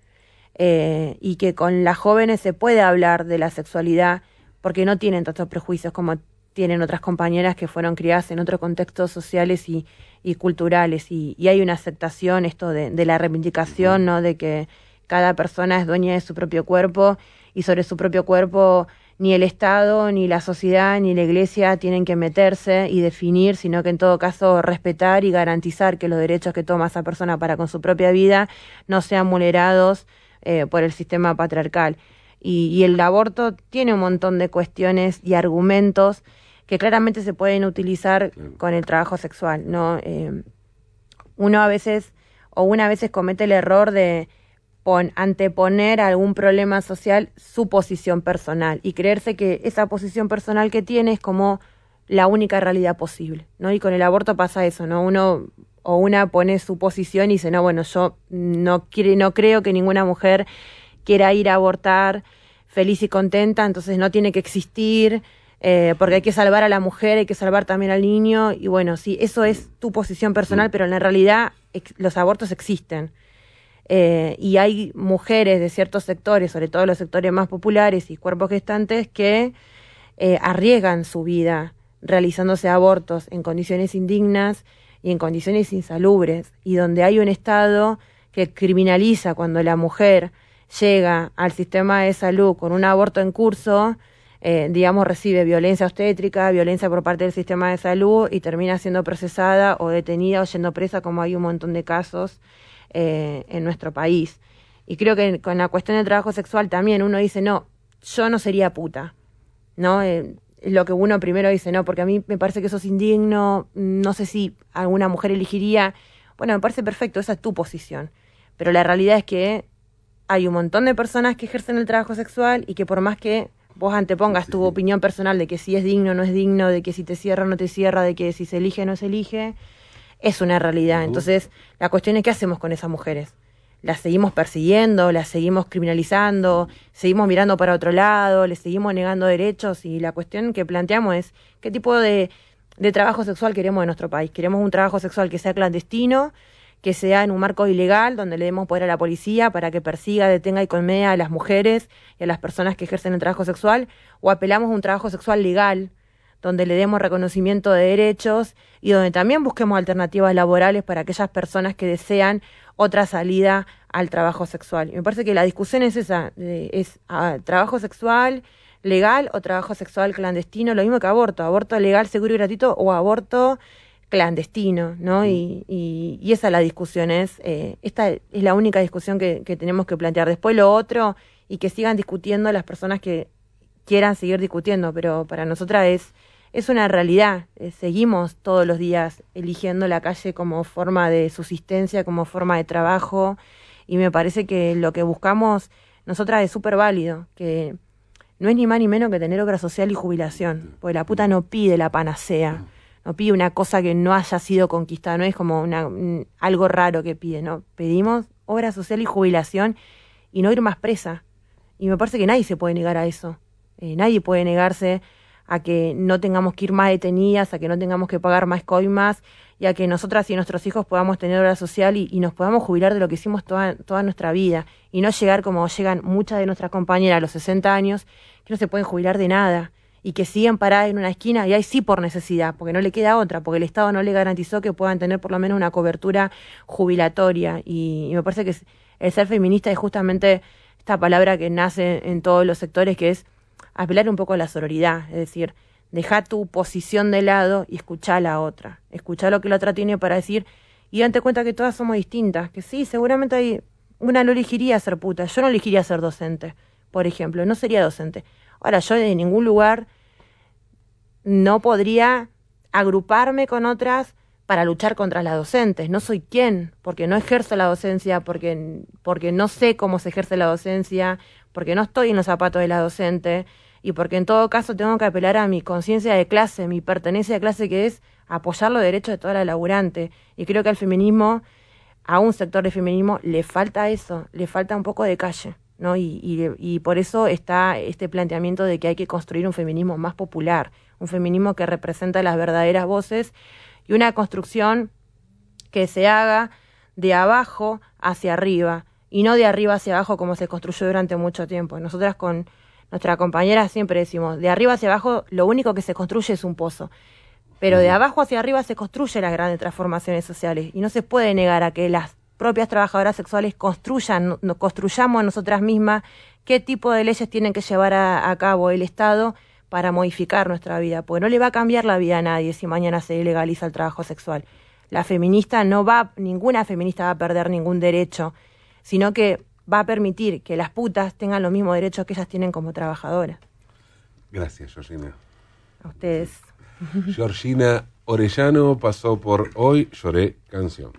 Eh, y que con las jóvenes se puede hablar de la sexualidad porque no tienen tantos prejuicios como tienen otras compañeras que fueron criadas en otros contextos sociales y, culturales y, hay una aceptación esto de, de, la reivindicación no de que cada persona es dueña de su propio cuerpo y sobre su propio cuerpo ni el Estado, ni la sociedad, ni la Iglesia tienen que meterse y definir, sino que en todo caso respetar y garantizar que los derechos que toma esa persona para con su propia vida no sean vulnerados eh, por el sistema patriarcal. Y, el aborto tiene un montón de cuestiones y argumentos que claramente se pueden utilizar con el trabajo sexual, ¿no? Eh, uno a veces, o una a veces comete el error de anteponer a algún problema social su posición personal y creerse que esa posición personal que tiene es como la única realidad posible, ¿no? Y con el aborto pasa eso, ¿no? Uno o una pone su posición y dice, no, bueno, yo no, quiere, no creo que ninguna mujer quiera ir a abortar feliz y contenta, entonces no tiene que existir, eh, porque hay que salvar a la mujer, hay que salvar también al niño, y bueno, sí, eso es tu posición personal, pero en la realidad los abortos existen. Eh, y hay mujeres de ciertos sectores, sobre todo los sectores más populares y cuerpos gestantes, que eh, arriesgan su vida realizándose abortos en condiciones indignas y en condiciones insalubres, y donde hay un Estado que criminaliza cuando la mujer llega al sistema de salud con un aborto en curso, eh, digamos, recibe violencia obstétrica, violencia por parte del sistema de salud y termina siendo procesada o detenida o yendo presa, como hay un montón de casos eh, en nuestro país. Y creo que con la cuestión del trabajo sexual también uno dice, no, yo no sería puta, ¿no? Eh, lo que uno primero dice, no, porque a mí me parece que eso es indigno, no sé si alguna mujer elegiría, bueno, me parece perfecto, esa es tu posición, pero la realidad es que hay un montón de personas que ejercen el trabajo sexual y que por más que vos antepongas tu opinión personal de que si es digno o no es digno, de que si te cierra o no te cierra, de que si se elige o no se elige, es una realidad. Entonces, la cuestión es qué hacemos con esas mujeres las seguimos persiguiendo, las seguimos criminalizando, seguimos mirando para otro lado, les seguimos negando derechos y la cuestión que planteamos es qué tipo de, de trabajo sexual queremos en nuestro país. Queremos un trabajo sexual que sea clandestino, que sea en un marco ilegal, donde le demos poder a la policía para que persiga, detenga y colmea a las mujeres y a las personas que ejercen el trabajo sexual, o apelamos a un trabajo sexual legal, donde le demos reconocimiento de derechos y donde también busquemos alternativas laborales para aquellas personas que desean otra salida al trabajo sexual. Y me parece que la discusión es esa, es ah, trabajo sexual legal o trabajo sexual clandestino, lo mismo que aborto, aborto legal, seguro y gratuito o aborto clandestino, ¿no? Mm. Y, y, esa es la discusión, es, eh, esta es la única discusión que, que tenemos que plantear. Después lo otro, y que sigan discutiendo las personas que quieran seguir discutiendo, pero para nosotras es es una realidad. Eh, seguimos todos los días eligiendo la calle como forma de subsistencia, como forma de trabajo, y me parece que lo que buscamos nosotras es súper válido, que no es ni más ni menos que tener obra social y jubilación, porque la puta no pide la panacea, no pide una cosa que no haya sido conquistada, no es como una, algo raro que pide, no, pedimos obra social y jubilación y no ir más presa. Y me parece que nadie se puede negar a eso. Eh, nadie puede negarse a que no tengamos que ir más detenidas, a que no tengamos que pagar más coimas y a que nosotras y nuestros hijos podamos tener obra social y, nos podamos jubilar de lo que hicimos toda, toda nuestra vida y no llegar como llegan muchas de nuestras compañeras a los 60 años, que no se pueden jubilar de nada y que siguen paradas en una esquina y ahí sí por necesidad, porque no le queda otra, porque el Estado no le garantizó que puedan tener por lo menos una cobertura jubilatoria. Y, y me parece que el ser feminista es justamente esta palabra que nace en todos los sectores que es apelar un poco a la sororidad, es decir, deja tu posición de lado y escucha a la otra, escucha lo que la otra tiene para decir y date cuenta que todas somos distintas, que sí, seguramente hay una no elegiría ser puta, yo no elegiría ser docente, por ejemplo, no sería docente. Ahora, yo en ningún lugar no podría agruparme con otras para luchar contra las docentes. No soy quien, porque no ejerzo la docencia, porque, porque no sé cómo se ejerce la docencia, porque no estoy en los zapatos de la docente y porque en todo caso tengo que apelar a mi conciencia de clase, mi pertenencia de clase, que es apoyar los derechos de toda la laburante. Y creo que al feminismo, a un sector de feminismo, le falta eso, le falta un poco de calle. ¿no? Y, y, y por eso está este planteamiento de que hay que construir un feminismo más popular, un feminismo que representa las verdaderas voces y una construcción que se haga de abajo hacia arriba y no de arriba hacia abajo como se construyó durante mucho tiempo. Nosotras con nuestra compañera siempre decimos, de arriba hacia abajo lo único que se construye es un pozo, pero de abajo hacia arriba se construyen las grandes transformaciones sociales y no se puede negar a que las propias trabajadoras sexuales construyan, construyamos nosotras mismas qué tipo de leyes tienen que llevar a cabo el Estado para modificar nuestra vida, porque no le va a cambiar la vida a nadie si mañana se legaliza el trabajo sexual. La feminista no va, ninguna feminista va a perder ningún derecho, sino que va a permitir que las putas tengan los mismos derechos que ellas tienen como trabajadoras. Gracias, Georgina. A ustedes. Georgina Orellano pasó por Hoy Lloré Canción.